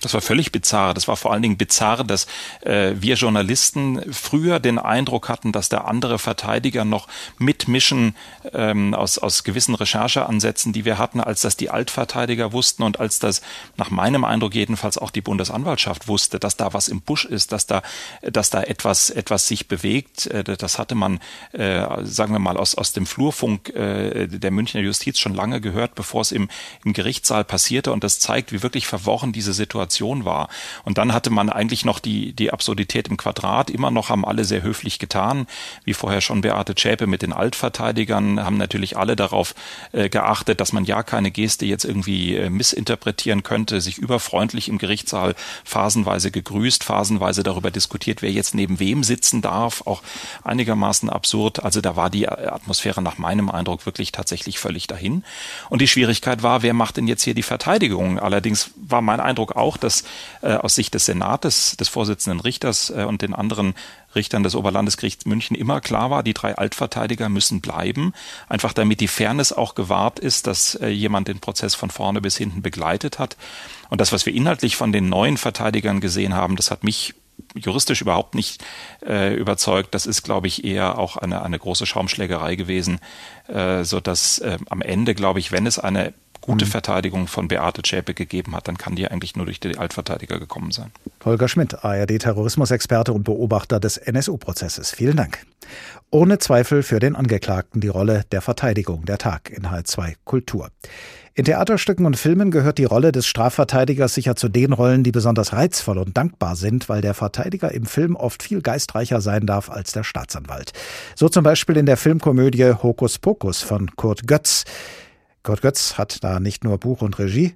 Das war völlig bizarr. Das war vor allen Dingen bizarr, dass äh, wir Journalisten früher den Eindruck hatten, dass der andere Verteidiger noch mitmischen ähm, aus, aus gewissen Rechercheansätzen, die wir hatten, als dass die Altverteidiger wussten und als das nach meinem Eindruck jedenfalls auch die Bundesanwaltschaft wusste, dass da was im Busch ist, dass da, dass da etwas, etwas sich bewegt. Äh, das hatte man, äh, sagen wir mal, aus, aus dem Flurfunk äh, der Münchner Justiz schon lange gehört, bevor es im, im Gerichtssaal passierte. Und das zeigt, wie wirklich verworren diese Situation Situation war. Und dann hatte man eigentlich noch die, die Absurdität im Quadrat. Immer noch haben alle sehr höflich getan, wie vorher schon Beate Zschäpe mit den Altverteidigern, haben natürlich alle darauf äh, geachtet, dass man ja keine Geste jetzt irgendwie äh, missinterpretieren könnte, sich überfreundlich im Gerichtssaal phasenweise gegrüßt, phasenweise darüber diskutiert, wer jetzt neben wem sitzen darf, auch einigermaßen absurd. Also da war die Atmosphäre nach meinem Eindruck wirklich tatsächlich völlig dahin. Und die Schwierigkeit war, wer macht denn jetzt hier die Verteidigung? Allerdings war mein Eindruck auch, dass äh, aus Sicht des Senates, des Vorsitzenden Richters äh, und den anderen Richtern des Oberlandesgerichts München immer klar war, die drei Altverteidiger müssen bleiben, einfach damit die Fairness auch gewahrt ist, dass äh, jemand den Prozess von vorne bis hinten begleitet hat. Und das, was wir inhaltlich von den neuen Verteidigern gesehen haben, das hat mich juristisch überhaupt nicht äh, überzeugt. Das ist, glaube ich, eher auch eine, eine große Schaumschlägerei gewesen, äh, so dass äh, am Ende, glaube ich, wenn es eine gute mhm. Verteidigung von Beate Zschäpe gegeben hat, dann kann die eigentlich nur durch die Altverteidiger gekommen sein. Holger Schmidt, ARD-Terrorismusexperte und Beobachter des NSU-Prozesses. Vielen Dank. Ohne Zweifel für den Angeklagten die Rolle der Verteidigung der Tag in H2 Kultur. In Theaterstücken und Filmen gehört die Rolle des Strafverteidigers sicher zu den Rollen, die besonders reizvoll und dankbar sind, weil der Verteidiger im Film oft viel geistreicher sein darf als der Staatsanwalt. So zum Beispiel in der Filmkomödie Hokus Pokus von Kurt Götz. Kurt Götz hat da nicht nur Buch und Regie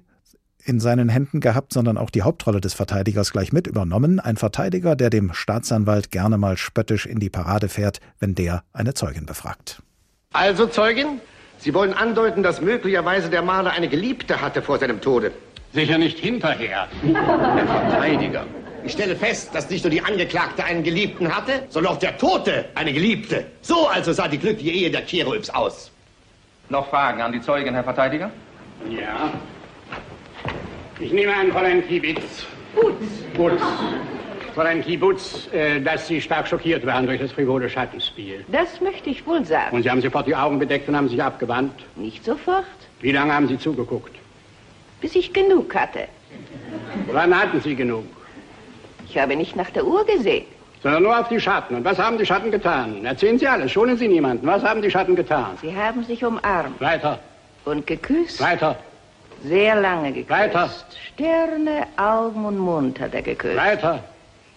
in seinen Händen gehabt, sondern auch die Hauptrolle des Verteidigers gleich mit übernommen. Ein Verteidiger, der dem Staatsanwalt gerne mal spöttisch in die Parade fährt, wenn der eine Zeugin befragt. Also, Zeugin, Sie wollen andeuten, dass möglicherweise der Maler eine Geliebte hatte vor seinem Tode. Sicher nicht hinterher. Der Verteidiger. Ich stelle fest, dass nicht nur die Angeklagte einen Geliebten hatte, sondern auch der Tote eine Geliebte. So also sah die glückliche Ehe der Cherubs aus. Noch Fragen an die Zeugin, Herr Verteidiger? Ja. Ich nehme an, Fräulein Kiebitz. Butz. Butz. Fräulein Kiebutz, äh, dass Sie stark schockiert waren durch das frivole Schattenspiel. Das möchte ich wohl sagen. Und Sie haben sofort die Augen bedeckt und haben sich abgewandt? Nicht sofort. Wie lange haben Sie zugeguckt? Bis ich genug hatte. Wann hatten Sie genug? Ich habe nicht nach der Uhr gesehen sondern nur auf die Schatten. Und was haben die Schatten getan? Erzählen Sie alles, schonen Sie niemanden. Was haben die Schatten getan? Sie haben sich umarmt. Weiter. Und geküsst. Weiter. Sehr lange geküsst. Weiter. Sterne, Augen und Mund hat er geküsst. Weiter.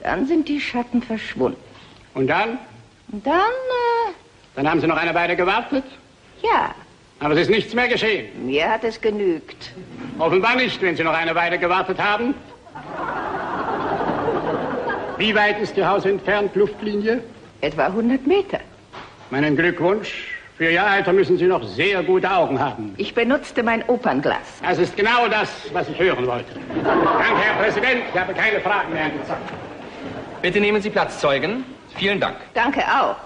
Dann sind die Schatten verschwunden. Und dann? Und dann, äh... Dann haben Sie noch eine Weile gewartet? Ja. Aber es ist nichts mehr geschehen. Mir hat es genügt. Offenbar nicht, wenn Sie noch eine Weile gewartet haben. Wie weit ist Ihr Haus entfernt, Luftlinie? Etwa 100 Meter. Meinen Glückwunsch. Für Ihr Alter müssen Sie noch sehr gute Augen haben. Ich benutzte mein Opernglas. Das ist genau das, was ich hören wollte. Danke, Herr Präsident. Ich habe keine Fragen mehr angezeigt. Bitte nehmen Sie Platz, Zeugen. Vielen Dank. Danke auch.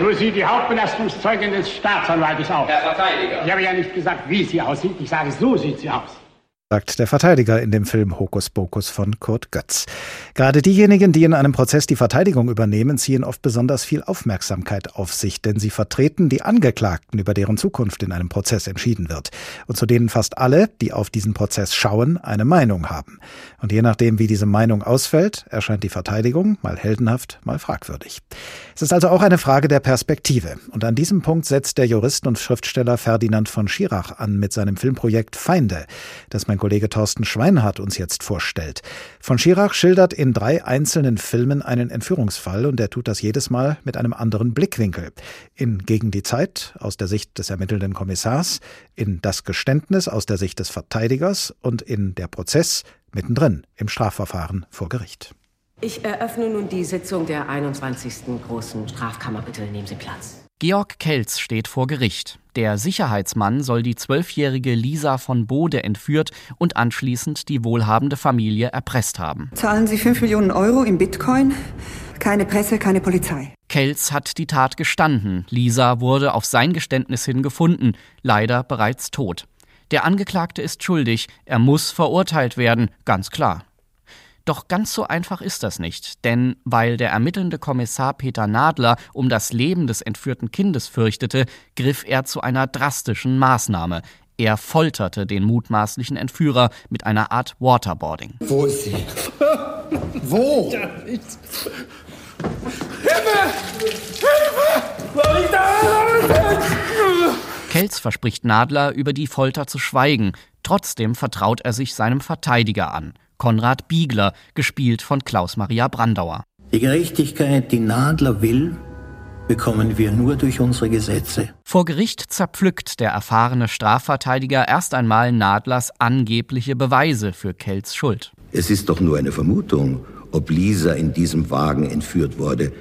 Nur Sie, die Hauptbelastungszeugin des Staatsanwaltes auch. Herr Verteidiger. Ich habe ja nicht gesagt, wie sie aussieht. Ich sage, so sieht sie aus sagt der Verteidiger in dem Film Hokus Pokus von Kurt Götz. Gerade diejenigen, die in einem Prozess die Verteidigung übernehmen, ziehen oft besonders viel Aufmerksamkeit auf sich, denn sie vertreten die Angeklagten, über deren Zukunft in einem Prozess entschieden wird und zu denen fast alle, die auf diesen Prozess schauen, eine Meinung haben. Und je nachdem, wie diese Meinung ausfällt, erscheint die Verteidigung mal heldenhaft, mal fragwürdig. Es ist also auch eine Frage der Perspektive. Und an diesem Punkt setzt der Jurist und Schriftsteller Ferdinand von Schirach an mit seinem Filmprojekt Feinde, das mein Kollege Thorsten Schweinhardt uns jetzt vorstellt. Von Schirach schildert in drei einzelnen Filmen einen Entführungsfall und er tut das jedes Mal mit einem anderen Blickwinkel. In Gegen die Zeit aus der Sicht des ermittelnden Kommissars, in Das Geständnis aus der Sicht des Verteidigers und in Der Prozess mittendrin im Strafverfahren vor Gericht. Ich eröffne nun die Sitzung der 21. Großen Strafkammer. Bitte nehmen Sie Platz. Georg Kelz steht vor Gericht. Der Sicherheitsmann soll die zwölfjährige Lisa von Bode entführt und anschließend die wohlhabende Familie erpresst haben. Zahlen Sie 5 Millionen Euro im Bitcoin? Keine Presse, keine Polizei. Kelz hat die Tat gestanden. Lisa wurde auf sein Geständnis hin gefunden, leider bereits tot. Der Angeklagte ist schuldig, er muss verurteilt werden, ganz klar. Doch ganz so einfach ist das nicht, denn weil der ermittelnde Kommissar Peter Nadler um das Leben des entführten Kindes fürchtete, griff er zu einer drastischen Maßnahme. Er folterte den mutmaßlichen Entführer mit einer Art Waterboarding. Wo ist sie? Wo? Ja, Hilfe! Hilfe! Soll ich da Kelz verspricht Nadler, über die Folter zu schweigen. Trotzdem vertraut er sich seinem Verteidiger an. Konrad Biegler, gespielt von Klaus-Maria Brandauer. Die Gerechtigkeit, die Nadler will, bekommen wir nur durch unsere Gesetze. Vor Gericht zerpflückt der erfahrene Strafverteidiger erst einmal Nadlers angebliche Beweise für Kells Schuld. Es ist doch nur eine Vermutung, ob Lisa in diesem Wagen entführt wurde.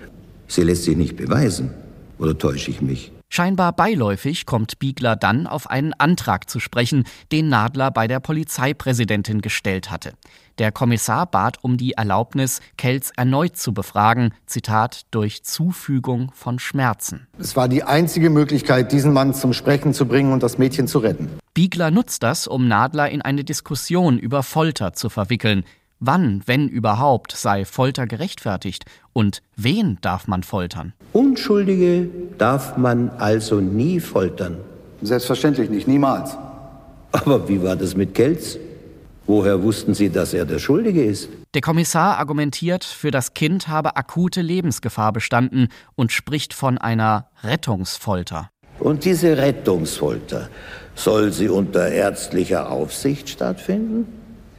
Sie lässt sich nicht beweisen. Oder täusche ich mich? Scheinbar beiläufig kommt Biegler dann auf einen Antrag zu sprechen, den Nadler bei der Polizeipräsidentin gestellt hatte. Der Kommissar bat um die Erlaubnis, Kelz erneut zu befragen, Zitat, durch Zufügung von Schmerzen. Es war die einzige Möglichkeit, diesen Mann zum Sprechen zu bringen und das Mädchen zu retten. Biegler nutzt das, um Nadler in eine Diskussion über Folter zu verwickeln. Wann, wenn überhaupt, sei Folter gerechtfertigt? Und wen darf man foltern? Unschuldige darf man also nie foltern. Selbstverständlich nicht, niemals. Aber wie war das mit Kelz? Woher wussten Sie, dass er der Schuldige ist? Der Kommissar argumentiert, für das Kind habe akute Lebensgefahr bestanden und spricht von einer Rettungsfolter. Und diese Rettungsfolter, soll sie unter ärztlicher Aufsicht stattfinden?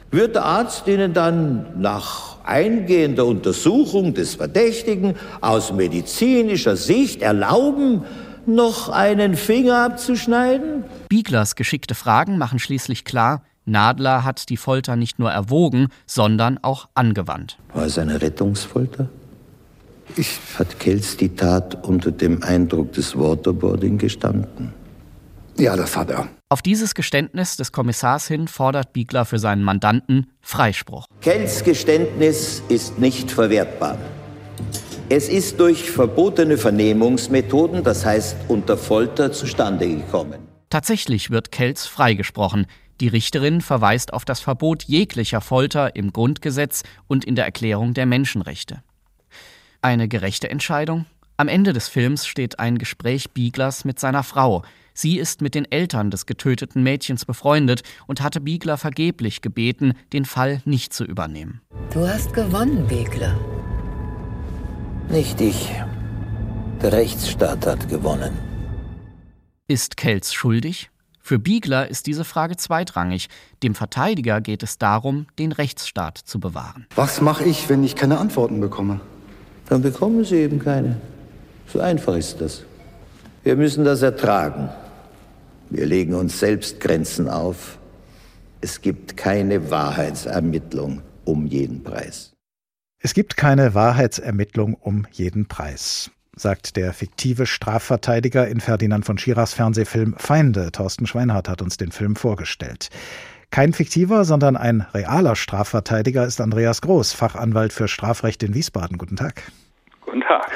Wird der Arzt Ihnen dann nach eingehender Untersuchung des Verdächtigen aus medizinischer Sicht erlauben, noch einen Finger abzuschneiden? Bieglers geschickte Fragen machen schließlich klar, Nadler hat die Folter nicht nur erwogen, sondern auch angewandt. War es eine Rettungsfolter? Ich hat Kelz die Tat unter dem Eindruck des Waterboarding gestanden? Ja, das hat er. Auf dieses Geständnis des Kommissars hin fordert Biegler für seinen Mandanten Freispruch. Kells Geständnis ist nicht verwertbar. Es ist durch verbotene Vernehmungsmethoden, das heißt unter Folter, zustande gekommen. Tatsächlich wird Kelz freigesprochen. Die Richterin verweist auf das Verbot jeglicher Folter im Grundgesetz und in der Erklärung der Menschenrechte. Eine gerechte Entscheidung? Am Ende des Films steht ein Gespräch Bieglers mit seiner Frau. Sie ist mit den Eltern des getöteten Mädchens befreundet und hatte Biegler vergeblich gebeten, den Fall nicht zu übernehmen. Du hast gewonnen, Biegler. Nicht ich. Der Rechtsstaat hat gewonnen. Ist Kelz schuldig? Für Biegler ist diese Frage zweitrangig. Dem Verteidiger geht es darum, den Rechtsstaat zu bewahren. Was mache ich, wenn ich keine Antworten bekomme? Dann bekommen Sie eben keine. So einfach ist das. Wir müssen das ertragen. Wir legen uns selbst Grenzen auf. Es gibt keine Wahrheitsermittlung um jeden Preis. Es gibt keine Wahrheitsermittlung um jeden Preis sagt der fiktive Strafverteidiger in Ferdinand von Schirachs Fernsehfilm Feinde. Thorsten Schweinhardt hat uns den Film vorgestellt. Kein fiktiver, sondern ein realer Strafverteidiger ist Andreas Groß, Fachanwalt für Strafrecht in Wiesbaden. Guten Tag. Guten Tag.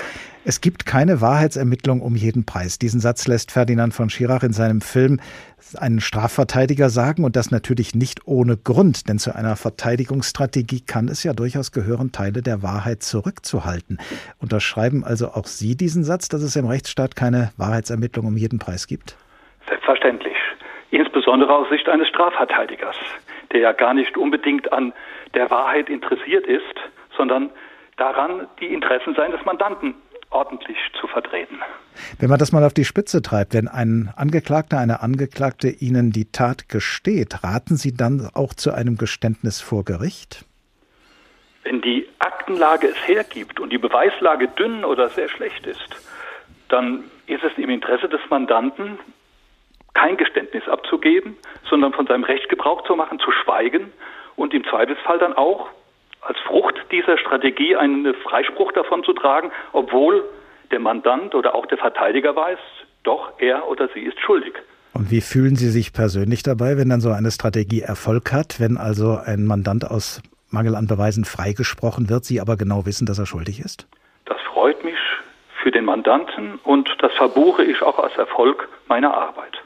Es gibt keine Wahrheitsermittlung um jeden Preis. Diesen Satz lässt Ferdinand von Schirach in seinem Film einen Strafverteidiger sagen und das natürlich nicht ohne Grund, denn zu einer Verteidigungsstrategie kann es ja durchaus gehören, Teile der Wahrheit zurückzuhalten. Unterschreiben also auch Sie diesen Satz, dass es im Rechtsstaat keine Wahrheitsermittlung um jeden Preis gibt? Selbstverständlich. Insbesondere aus Sicht eines Strafverteidigers, der ja gar nicht unbedingt an der Wahrheit interessiert ist, sondern daran, die Interessen seines Mandanten ordentlich zu vertreten. Wenn man das mal auf die Spitze treibt, wenn ein Angeklagter, eine Angeklagte Ihnen die Tat gesteht, raten Sie dann auch zu einem Geständnis vor Gericht? Wenn die Aktenlage es hergibt und die Beweislage dünn oder sehr schlecht ist, dann ist es im Interesse des Mandanten, kein Geständnis abzugeben, sondern von seinem Recht Gebrauch zu machen, zu schweigen und im Zweifelsfall dann auch als Frucht dieser Strategie einen Freispruch davon zu tragen, obwohl der Mandant oder auch der Verteidiger weiß, doch er oder sie ist schuldig. Und wie fühlen Sie sich persönlich dabei, wenn dann so eine Strategie Erfolg hat, wenn also ein Mandant aus Mangel an Beweisen freigesprochen wird, Sie aber genau wissen, dass er schuldig ist? Das freut mich für den Mandanten und das verbuche ich auch als Erfolg meiner Arbeit.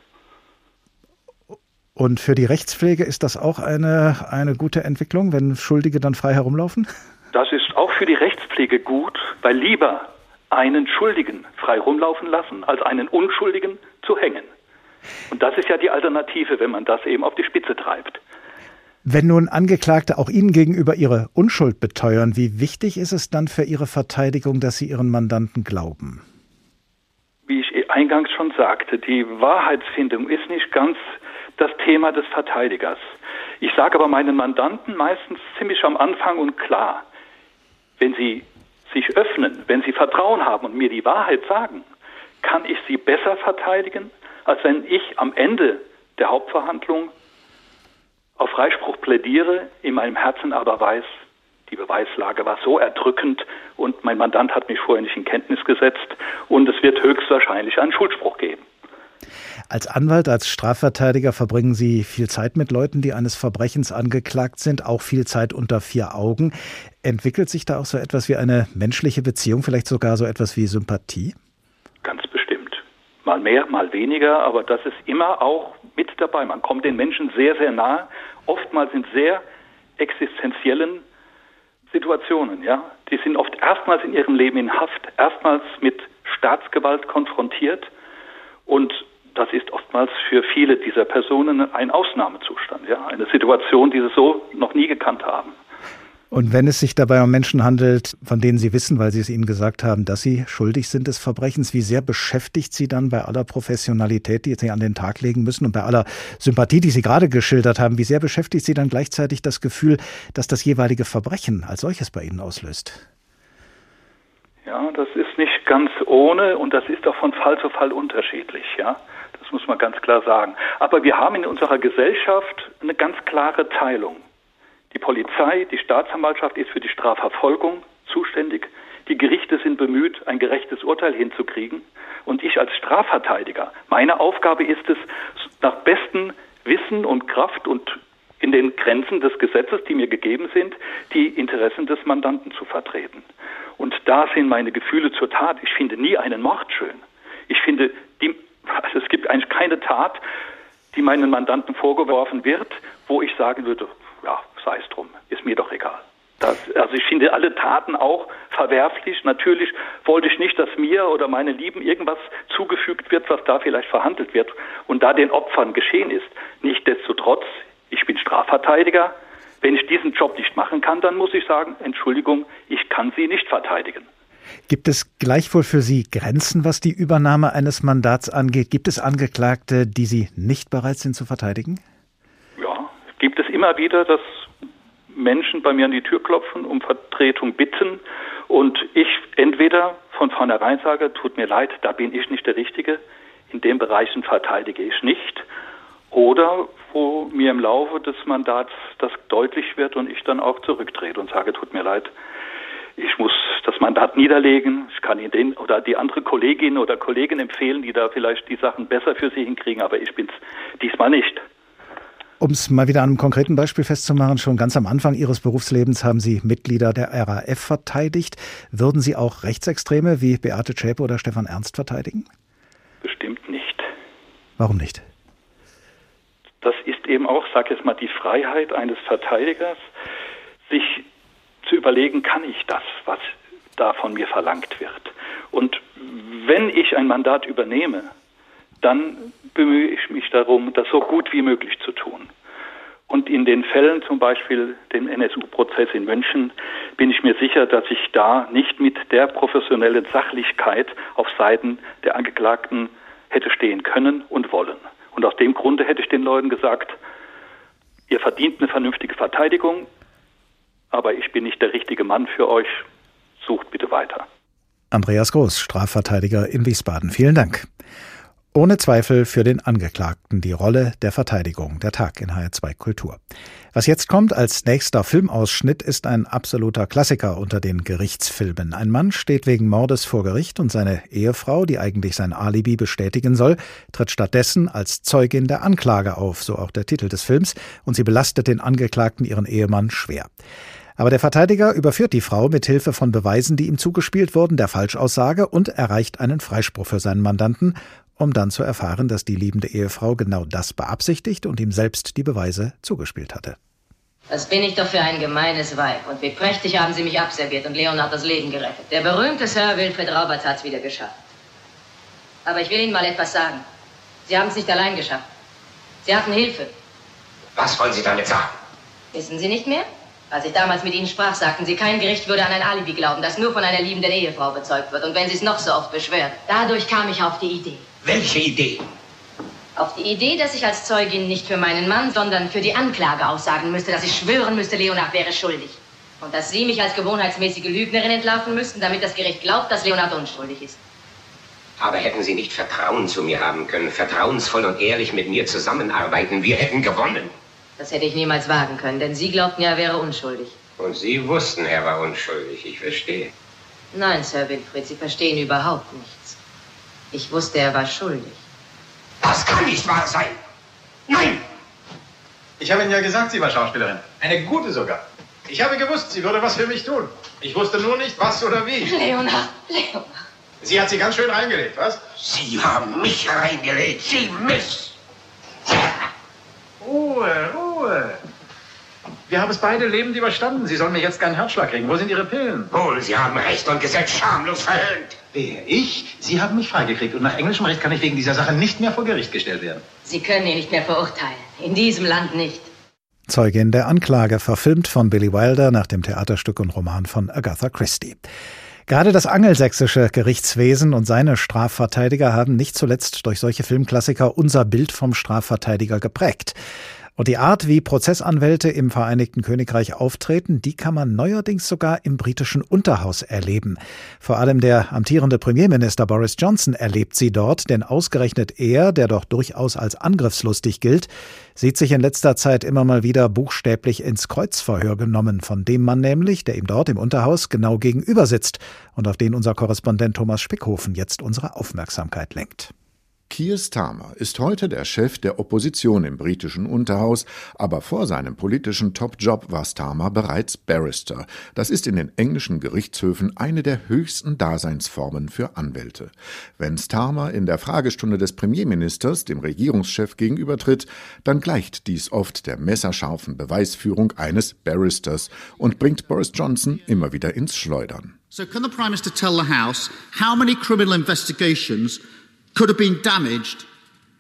Und für die Rechtspflege ist das auch eine, eine gute Entwicklung, wenn Schuldige dann frei herumlaufen? Das ist auch für die Rechtspflege gut, weil lieber einen Schuldigen frei rumlaufen lassen, als einen Unschuldigen zu hängen. Und das ist ja die Alternative, wenn man das eben auf die Spitze treibt. Wenn nun Angeklagte auch Ihnen gegenüber ihre Unschuld beteuern, wie wichtig ist es dann für Ihre Verteidigung, dass Sie Ihren Mandanten glauben? Wie ich eingangs schon sagte, die Wahrheitsfindung ist nicht ganz das Thema des Verteidigers. Ich sage aber meinen Mandanten meistens ziemlich am Anfang und klar, wenn sie sich öffnen, wenn sie Vertrauen haben und mir die Wahrheit sagen, kann ich sie besser verteidigen, als wenn ich am Ende der Hauptverhandlung auf Freispruch plädiere, in meinem Herzen aber weiß, die Beweislage war so erdrückend und mein Mandant hat mich vorher nicht in Kenntnis gesetzt und es wird höchstwahrscheinlich einen Schuldspruch geben. Als Anwalt, als Strafverteidiger verbringen Sie viel Zeit mit Leuten, die eines Verbrechens angeklagt sind, auch viel Zeit unter vier Augen. Entwickelt sich da auch so etwas wie eine menschliche Beziehung, vielleicht sogar so etwas wie Sympathie? Ganz bestimmt. Mal mehr, mal weniger, aber das ist immer auch mit dabei. Man kommt den Menschen sehr, sehr nahe. Oftmals sind sehr existenziellen Situationen, ja. Die sind oft erstmals in ihrem Leben in Haft, erstmals mit Staatsgewalt konfrontiert und das ist oftmals für viele dieser Personen ein Ausnahmezustand, ja, eine Situation, die sie so noch nie gekannt haben. Und wenn es sich dabei um Menschen handelt, von denen Sie wissen, weil Sie es Ihnen gesagt haben, dass sie schuldig sind des Verbrechens, wie sehr beschäftigt Sie dann bei aller Professionalität, die Sie an den Tag legen müssen und bei aller Sympathie, die Sie gerade geschildert haben, wie sehr beschäftigt Sie dann gleichzeitig das Gefühl, dass das jeweilige Verbrechen als solches bei Ihnen auslöst? Ja, das ist nicht ganz ohne und das ist auch von Fall zu Fall unterschiedlich, ja. Muss man ganz klar sagen. Aber wir haben in unserer Gesellschaft eine ganz klare Teilung. Die Polizei, die Staatsanwaltschaft ist für die Strafverfolgung zuständig. Die Gerichte sind bemüht, ein gerechtes Urteil hinzukriegen. Und ich als Strafverteidiger, meine Aufgabe ist es, nach bestem Wissen und Kraft und in den Grenzen des Gesetzes, die mir gegeben sind, die Interessen des Mandanten zu vertreten. Und da sind meine Gefühle zur Tat. Ich finde nie einen Mord schön. Ich finde, die, also es gibt eigentlich keine Tat, die meinen Mandanten vorgeworfen wird, wo ich sagen würde, ja, sei es drum, ist mir doch egal. Das, also ich finde alle Taten auch verwerflich. Natürlich wollte ich nicht, dass mir oder meine Lieben irgendwas zugefügt wird, was da vielleicht verhandelt wird und da den Opfern geschehen ist. Nichtsdestotrotz, ich bin Strafverteidiger. Wenn ich diesen Job nicht machen kann, dann muss ich sagen, Entschuldigung, ich kann Sie nicht verteidigen. Gibt es gleichwohl für Sie Grenzen, was die Übernahme eines Mandats angeht? Gibt es Angeklagte, die Sie nicht bereit sind zu verteidigen? Ja, gibt es immer wieder, dass Menschen bei mir an die Tür klopfen, um Vertretung bitten und ich entweder von vornherein sage, tut mir leid, da bin ich nicht der Richtige, in den Bereichen verteidige ich nicht, oder wo mir im Laufe des Mandats das deutlich wird und ich dann auch zurücktrete und sage, tut mir leid, ich muss das Mandat niederlegen. Ich kann Ihnen den oder die andere Kollegin oder Kollegen empfehlen, die da vielleicht die Sachen besser für Sie hinkriegen, aber ich bin es diesmal nicht. Um es mal wieder an einem konkreten Beispiel festzumachen, schon ganz am Anfang Ihres Berufslebens haben Sie Mitglieder der RAF verteidigt. Würden Sie auch Rechtsextreme wie Beate Zschäpe oder Stefan Ernst verteidigen? Bestimmt nicht. Warum nicht? Das ist eben auch, sag jetzt mal, die Freiheit eines Verteidigers, sich zu überlegen, kann ich das, was da von mir verlangt wird. Und wenn ich ein Mandat übernehme, dann bemühe ich mich darum, das so gut wie möglich zu tun. Und in den Fällen, zum Beispiel dem NSU-Prozess in München, bin ich mir sicher, dass ich da nicht mit der professionellen Sachlichkeit auf Seiten der Angeklagten hätte stehen können und wollen. Und aus dem Grunde hätte ich den Leuten gesagt, ihr verdient eine vernünftige Verteidigung, aber ich bin nicht der richtige Mann für euch. Sucht bitte weiter. Andreas Groß, Strafverteidiger in Wiesbaden. Vielen Dank. Ohne Zweifel für den Angeklagten die Rolle der Verteidigung, der Tag in HR2 Kultur. Was jetzt kommt als nächster Filmausschnitt ist ein absoluter Klassiker unter den Gerichtsfilmen. Ein Mann steht wegen Mordes vor Gericht und seine Ehefrau, die eigentlich sein Alibi bestätigen soll, tritt stattdessen als Zeugin der Anklage auf, so auch der Titel des Films, und sie belastet den Angeklagten ihren Ehemann schwer. Aber der Verteidiger überführt die Frau mit Hilfe von Beweisen, die ihm zugespielt wurden, der Falschaussage und erreicht einen Freispruch für seinen Mandanten um dann zu erfahren, dass die liebende Ehefrau genau das beabsichtigt und ihm selbst die Beweise zugespielt hatte. Was bin ich doch für ein gemeines Weib. Und wie prächtig haben Sie mich abserviert und Leonard das Leben gerettet. Der berühmte Sir Wilfried Roberts hat es wieder geschafft. Aber ich will Ihnen mal etwas sagen. Sie haben es nicht allein geschafft. Sie hatten Hilfe. Was wollen Sie damit sagen? Wissen Sie nicht mehr? Als ich damals mit Ihnen sprach, sagten Sie, kein Gericht würde an ein Alibi glauben, das nur von einer liebenden Ehefrau bezeugt wird. Und wenn Sie es noch so oft beschwört. Dadurch kam ich auf die Idee. Welche Idee? Auf die Idee, dass ich als Zeugin nicht für meinen Mann, sondern für die Anklage aussagen müsste, dass ich schwören müsste, Leonard wäre schuldig. Und dass Sie mich als gewohnheitsmäßige Lügnerin entlarven müssten, damit das Gericht glaubt, dass Leonard unschuldig ist. Aber hätten Sie nicht Vertrauen zu mir haben können, vertrauensvoll und ehrlich mit mir zusammenarbeiten, wir hätten gewonnen. Das hätte ich niemals wagen können, denn Sie glaubten ja, er wäre unschuldig. Und Sie wussten, er war unschuldig, ich verstehe. Nein, Sir Wilfried, Sie verstehen überhaupt nichts. Ich wusste, er war schuldig. Das kann nicht wahr sein. Nein! Ich habe Ihnen ja gesagt, sie war Schauspielerin. Eine gute sogar. Ich habe gewusst, sie würde was für mich tun. Ich wusste nur nicht, was oder wie. Leonard, Leonard. Sie hat sie ganz schön reingelegt, was? Sie haben mich reingelegt. Sie mich. Ruhe, Ruhe. Wir haben es beide lebend überstanden. Sie sollen mir jetzt keinen Herzschlag kriegen. Wo sind Ihre Pillen? Wohl, Sie haben Recht und Gesetz schamlos verhöhnt. Wer? Ich? Sie haben mich freigekriegt und nach englischem Recht kann ich wegen dieser Sache nicht mehr vor Gericht gestellt werden. Sie können ihn nicht mehr verurteilen. In diesem Land nicht. Zeugin der Anklage, verfilmt von Billy Wilder nach dem Theaterstück und Roman von Agatha Christie. Gerade das angelsächsische Gerichtswesen und seine Strafverteidiger haben nicht zuletzt durch solche Filmklassiker unser Bild vom Strafverteidiger geprägt. Und die Art, wie Prozessanwälte im Vereinigten Königreich auftreten, die kann man neuerdings sogar im britischen Unterhaus erleben. Vor allem der amtierende Premierminister Boris Johnson erlebt sie dort, denn ausgerechnet er, der doch durchaus als angriffslustig gilt, sieht sich in letzter Zeit immer mal wieder buchstäblich ins Kreuzverhör genommen, von dem Mann nämlich, der ihm dort im Unterhaus genau gegenüber sitzt und auf den unser Korrespondent Thomas Spickhofen jetzt unsere Aufmerksamkeit lenkt. Keir Starmer ist heute der Chef der Opposition im britischen Unterhaus, aber vor seinem politischen Topjob war Starmer bereits Barrister. Das ist in den englischen Gerichtshöfen eine der höchsten Daseinsformen für Anwälte. Wenn Starmer in der Fragestunde des Premierministers dem Regierungschef gegenübertritt, dann gleicht dies oft der messerscharfen Beweisführung eines Barristers und bringt Boris Johnson immer wieder ins Schleudern. So can the Prime Minister tell the House how many criminal investigations could have been damaged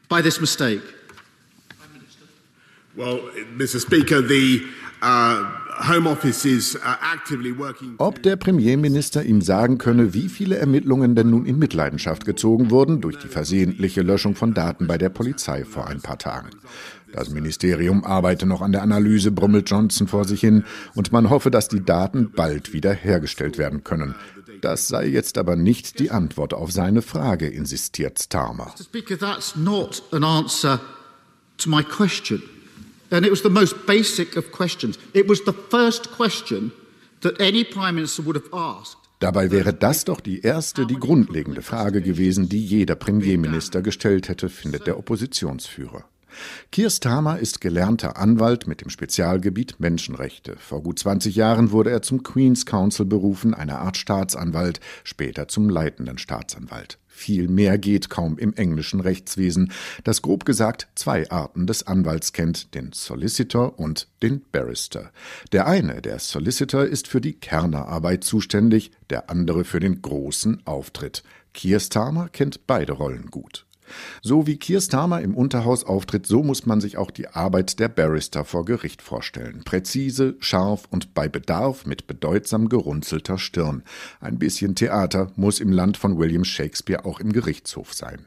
by this mistake? Well, Mr. Speaker, the uh, Home Office is uh, actively working. Ob der Premierminister ihm sagen könne, wie viele Ermittlungen denn nun in Mitleidenschaft gezogen wurden durch die versehentliche Löschung von Daten bei der Polizei vor ein paar Tagen. Das Ministerium arbeite noch an der Analyse, brummelt Johnson vor sich hin, und man hoffe, dass die Daten bald wieder hergestellt werden können. Das sei jetzt aber nicht die Antwort auf seine Frage, insistiert Starmer. Speaker, that's not an answer to my question. And it was the most basic of questions. It was the first question that any Prime Minister would have asked. Dabei wäre das doch die erste, die grundlegende Frage gewesen, die jeder Premierminister gestellt hätte, findet der Oppositionsführer. Keir Starmer ist gelernter Anwalt mit dem Spezialgebiet Menschenrechte. Vor gut 20 Jahren wurde er zum Queen's Counsel berufen, eine Art Staatsanwalt, später zum leitenden Staatsanwalt. Viel mehr geht kaum im englischen Rechtswesen, das grob gesagt zwei Arten des Anwalts kennt, den Solicitor und den Barrister. Der eine, der Solicitor, ist für die Kernerarbeit zuständig, der andere für den großen Auftritt. Keir Starmer kennt beide Rollen gut. So wie Keir Starmer im Unterhaus auftritt, so muss man sich auch die Arbeit der Barrister vor Gericht vorstellen. Präzise, scharf und bei Bedarf mit bedeutsam gerunzelter Stirn. Ein bisschen Theater muss im Land von William Shakespeare auch im Gerichtshof sein.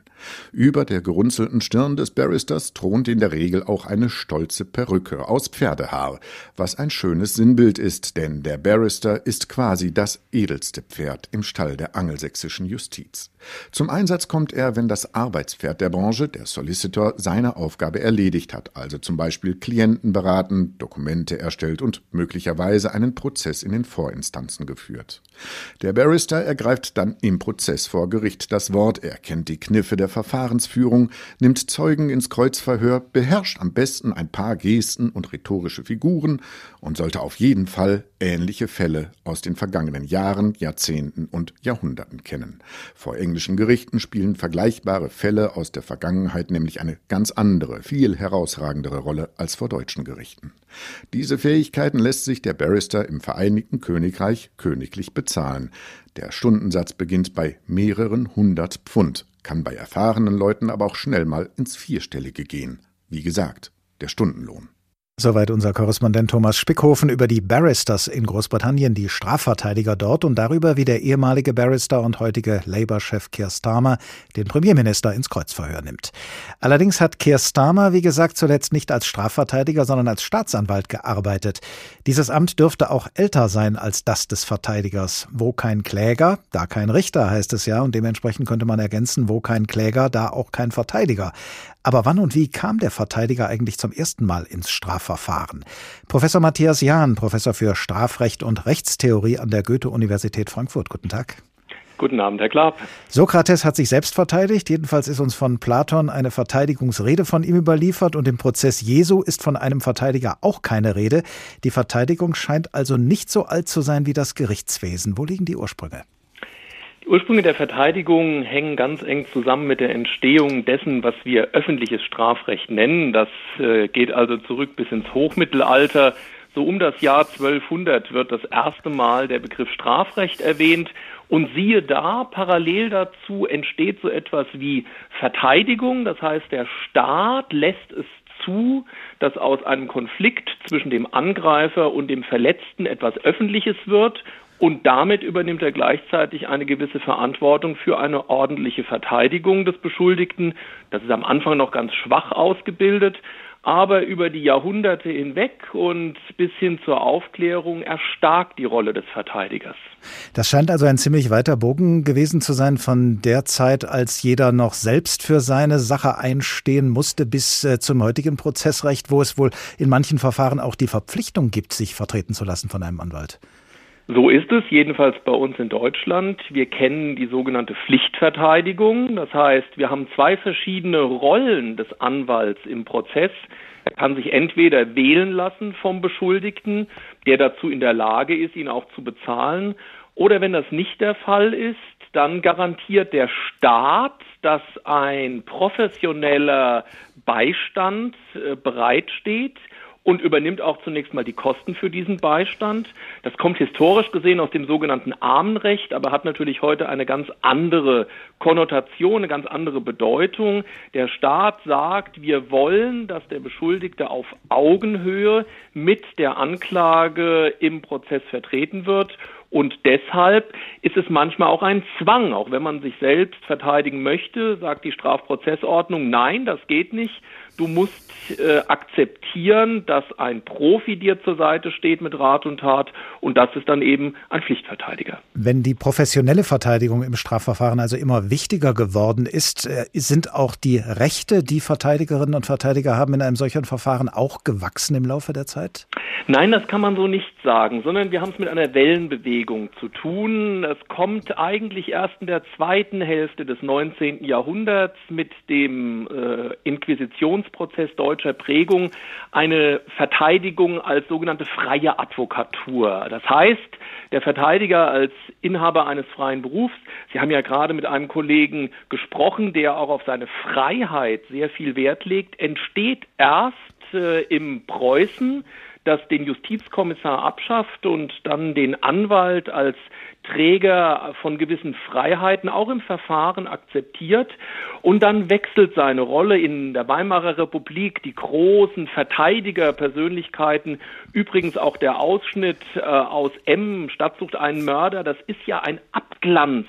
Über der gerunzelten Stirn des Barristers thront in der Regel auch eine stolze Perücke aus Pferdehaar, was ein schönes Sinnbild ist, denn der Barrister ist quasi das edelste Pferd im Stall der angelsächsischen Justiz. Zum Einsatz kommt er, wenn das Arbeitspferd der Branche, der Solicitor, seine Aufgabe erledigt hat, also zum Beispiel Klienten beraten, Dokumente erstellt und möglicherweise einen Prozess in den Vorinstanzen geführt. Der Barrister ergreift dann im Prozess vor Gericht das Wort, er kennt die Kniffe der Verfahrensführung, nimmt Zeugen ins Kreuzverhör, beherrscht am besten ein paar Gesten und rhetorische Figuren und sollte auf jeden Fall ähnliche Fälle aus den vergangenen Jahren, Jahrzehnten und Jahrhunderten kennen. Vor englischen Gerichten spielen vergleichbare Fälle aus der Vergangenheit nämlich eine ganz andere, viel herausragendere Rolle als vor deutschen Gerichten. Diese Fähigkeiten lässt sich der Barrister im Vereinigten Königreich königlich bezahlen. Der Stundensatz beginnt bei mehreren hundert Pfund, kann bei erfahrenen Leuten aber auch schnell mal ins Vierstellige gehen. Wie gesagt, der Stundenlohn. Soweit unser Korrespondent Thomas Spickhofen über die Barristers in Großbritannien, die Strafverteidiger dort und darüber, wie der ehemalige Barrister und heutige Labour-Chef Keir Starmer den Premierminister ins Kreuzverhör nimmt. Allerdings hat Keir Starmer, wie gesagt, zuletzt nicht als Strafverteidiger, sondern als Staatsanwalt gearbeitet. Dieses Amt dürfte auch älter sein als das des Verteidigers. Wo kein Kläger, da kein Richter, heißt es ja, und dementsprechend könnte man ergänzen, wo kein Kläger, da auch kein Verteidiger. Aber wann und wie kam der Verteidiger eigentlich zum ersten Mal ins Strafverfahren? Professor Matthias Jahn, Professor für Strafrecht und Rechtstheorie an der Goethe-Universität Frankfurt. Guten Tag. Guten Abend, Herr Klapp. Sokrates hat sich selbst verteidigt. Jedenfalls ist uns von Platon eine Verteidigungsrede von ihm überliefert und im Prozess Jesu ist von einem Verteidiger auch keine Rede. Die Verteidigung scheint also nicht so alt zu sein wie das Gerichtswesen. Wo liegen die Ursprünge? Die Ursprünge der Verteidigung hängen ganz eng zusammen mit der Entstehung dessen, was wir öffentliches Strafrecht nennen. Das äh, geht also zurück bis ins Hochmittelalter. So um das Jahr 1200 wird das erste Mal der Begriff Strafrecht erwähnt. Und siehe da, parallel dazu entsteht so etwas wie Verteidigung. Das heißt, der Staat lässt es zu, dass aus einem Konflikt zwischen dem Angreifer und dem Verletzten etwas Öffentliches wird und damit übernimmt er gleichzeitig eine gewisse Verantwortung für eine ordentliche Verteidigung des Beschuldigten. Das ist am Anfang noch ganz schwach ausgebildet, aber über die Jahrhunderte hinweg und bis hin zur Aufklärung erstarkt die Rolle des Verteidigers. Das scheint also ein ziemlich weiter Bogen gewesen zu sein von der Zeit, als jeder noch selbst für seine Sache einstehen musste, bis äh, zum heutigen Prozessrecht, wo es wohl in manchen Verfahren auch die Verpflichtung gibt, sich vertreten zu lassen von einem Anwalt. So ist es, jedenfalls bei uns in Deutschland. Wir kennen die sogenannte Pflichtverteidigung. Das heißt, wir haben zwei verschiedene Rollen des Anwalts im Prozess. Er kann sich entweder wählen lassen vom Beschuldigten, der dazu in der Lage ist, ihn auch zu bezahlen, oder wenn das nicht der Fall ist, dann garantiert der Staat, dass ein professioneller Beistand äh, bereitsteht, und übernimmt auch zunächst mal die Kosten für diesen Beistand. Das kommt historisch gesehen aus dem sogenannten Armenrecht, aber hat natürlich heute eine ganz andere Konnotation, eine ganz andere Bedeutung. Der Staat sagt, wir wollen, dass der Beschuldigte auf Augenhöhe mit der Anklage im Prozess vertreten wird und deshalb ist es manchmal auch ein Zwang, auch wenn man sich selbst verteidigen möchte, sagt die Strafprozessordnung, nein, das geht nicht. Du musst äh, akzeptieren, dass ein Profi dir zur Seite steht mit Rat und Tat und das ist dann eben ein Pflichtverteidiger. Wenn die professionelle Verteidigung im Strafverfahren also immer wichtiger geworden ist, äh, sind auch die Rechte, die Verteidigerinnen und Verteidiger haben in einem solchen Verfahren auch gewachsen im Laufe der Zeit? Nein, das kann man so nicht sagen, sondern wir haben es mit einer Wellenbewegung zu tun. Es kommt eigentlich erst in der zweiten Hälfte des 19. Jahrhunderts mit dem äh, Inquisitions Revolutionsprozess deutscher Prägung eine Verteidigung als sogenannte freie Advokatur. Das heißt, der Verteidiger als Inhaber eines freien Berufs, Sie haben ja gerade mit einem Kollegen gesprochen, der auch auf seine Freiheit sehr viel Wert legt, entsteht erst äh, im Preußen, das den Justizkommissar abschafft und dann den Anwalt als Träger von gewissen Freiheiten auch im Verfahren akzeptiert. Und dann wechselt seine Rolle in der Weimarer Republik, die großen Verteidigerpersönlichkeiten, übrigens auch der Ausschnitt äh, aus M, Stadtsucht einen Mörder, das ist ja ein Abglanz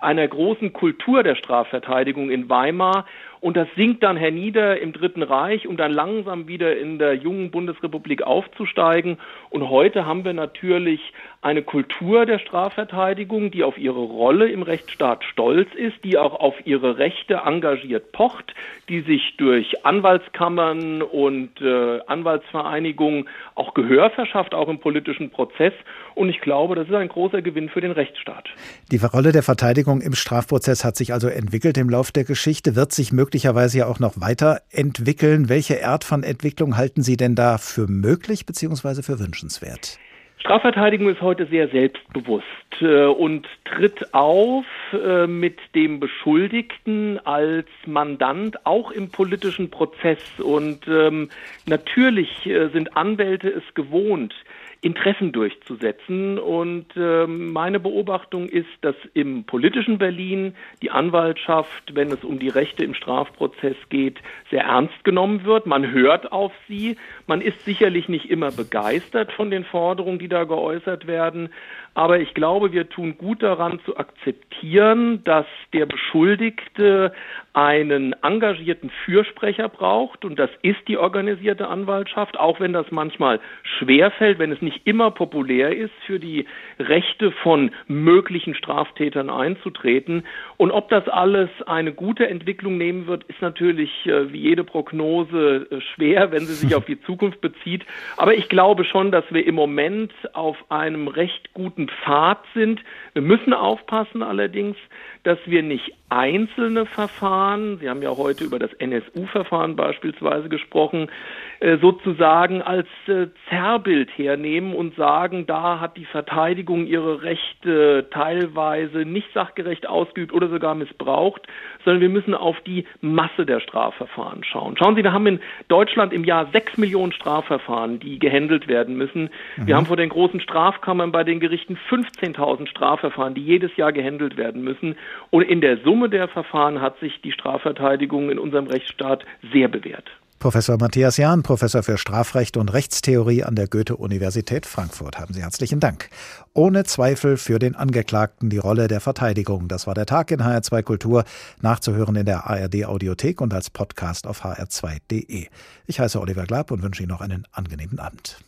einer großen Kultur der Strafverteidigung in Weimar und das sinkt dann hernieder im Dritten Reich, um dann langsam wieder in der jungen Bundesrepublik aufzusteigen. Und heute haben wir natürlich eine Kultur der Strafverteidigung, die auf ihre Rolle im Rechtsstaat stolz ist, die auch auf ihre Rechte engagiert pocht, die sich durch Anwaltskammern und äh, Anwaltsvereinigungen auch Gehör verschafft, auch im politischen Prozess. Und ich glaube, das ist ein großer Gewinn für den Rechtsstaat. Die Rolle der Verteidigung im Strafprozess hat sich also entwickelt im Laufe der Geschichte, wird sich möglicherweise ja auch noch weiterentwickeln. Welche Art von Entwicklung halten Sie denn da für möglich bzw. für wünschenswert? Strafverteidigung ist heute sehr selbstbewusst äh, und tritt auf äh, mit dem Beschuldigten als Mandant auch im politischen Prozess. Und ähm, natürlich äh, sind Anwälte es gewohnt, Interessen durchzusetzen. Und äh, meine Beobachtung ist, dass im politischen Berlin die Anwaltschaft, wenn es um die Rechte im Strafprozess geht, sehr ernst genommen wird. Man hört auf sie. Man ist sicherlich nicht immer begeistert von den Forderungen, die da geäußert werden. Aber ich glaube, wir tun gut daran zu akzeptieren, dass der Beschuldigte einen engagierten Fürsprecher braucht. Und das ist die organisierte Anwaltschaft, auch wenn das manchmal schwerfällt, wenn es nicht immer populär ist, für die Rechte von möglichen Straftätern einzutreten. Und ob das alles eine gute Entwicklung nehmen wird, ist natürlich äh, wie jede Prognose äh, schwer, wenn sie sich auf die Zukunft bezieht. Aber ich glaube schon, dass wir im Moment auf einem recht guten guten Pfad sind. Wir müssen aufpassen allerdings, dass wir nicht einzelne Verfahren, Sie haben ja heute über das NSU-Verfahren beispielsweise gesprochen, äh, sozusagen als äh, Zerrbild hernehmen und sagen, da hat die Verteidigung ihre Rechte teilweise nicht sachgerecht ausgeübt oder sogar missbraucht, sondern wir müssen auf die Masse der Strafverfahren schauen. Schauen Sie, wir haben in Deutschland im Jahr sechs Millionen Millionen Strafverfahren, die gehandelt werden müssen. Mhm. Wir haben vor den großen Strafkammern bei den Gerichten 15.000 Strafverfahren, die jedes Jahr gehandelt werden müssen. Und in der Summe der Verfahren hat sich die Strafverteidigung in unserem Rechtsstaat sehr bewährt. Professor Matthias Jahn, Professor für Strafrecht und Rechtstheorie an der Goethe-Universität Frankfurt. Haben Sie herzlichen Dank. Ohne Zweifel für den Angeklagten die Rolle der Verteidigung. Das war der Tag in HR2 Kultur, nachzuhören in der ARD Audiothek und als Podcast auf hr2.de. Ich heiße Oliver Glab und wünsche Ihnen noch einen angenehmen Abend.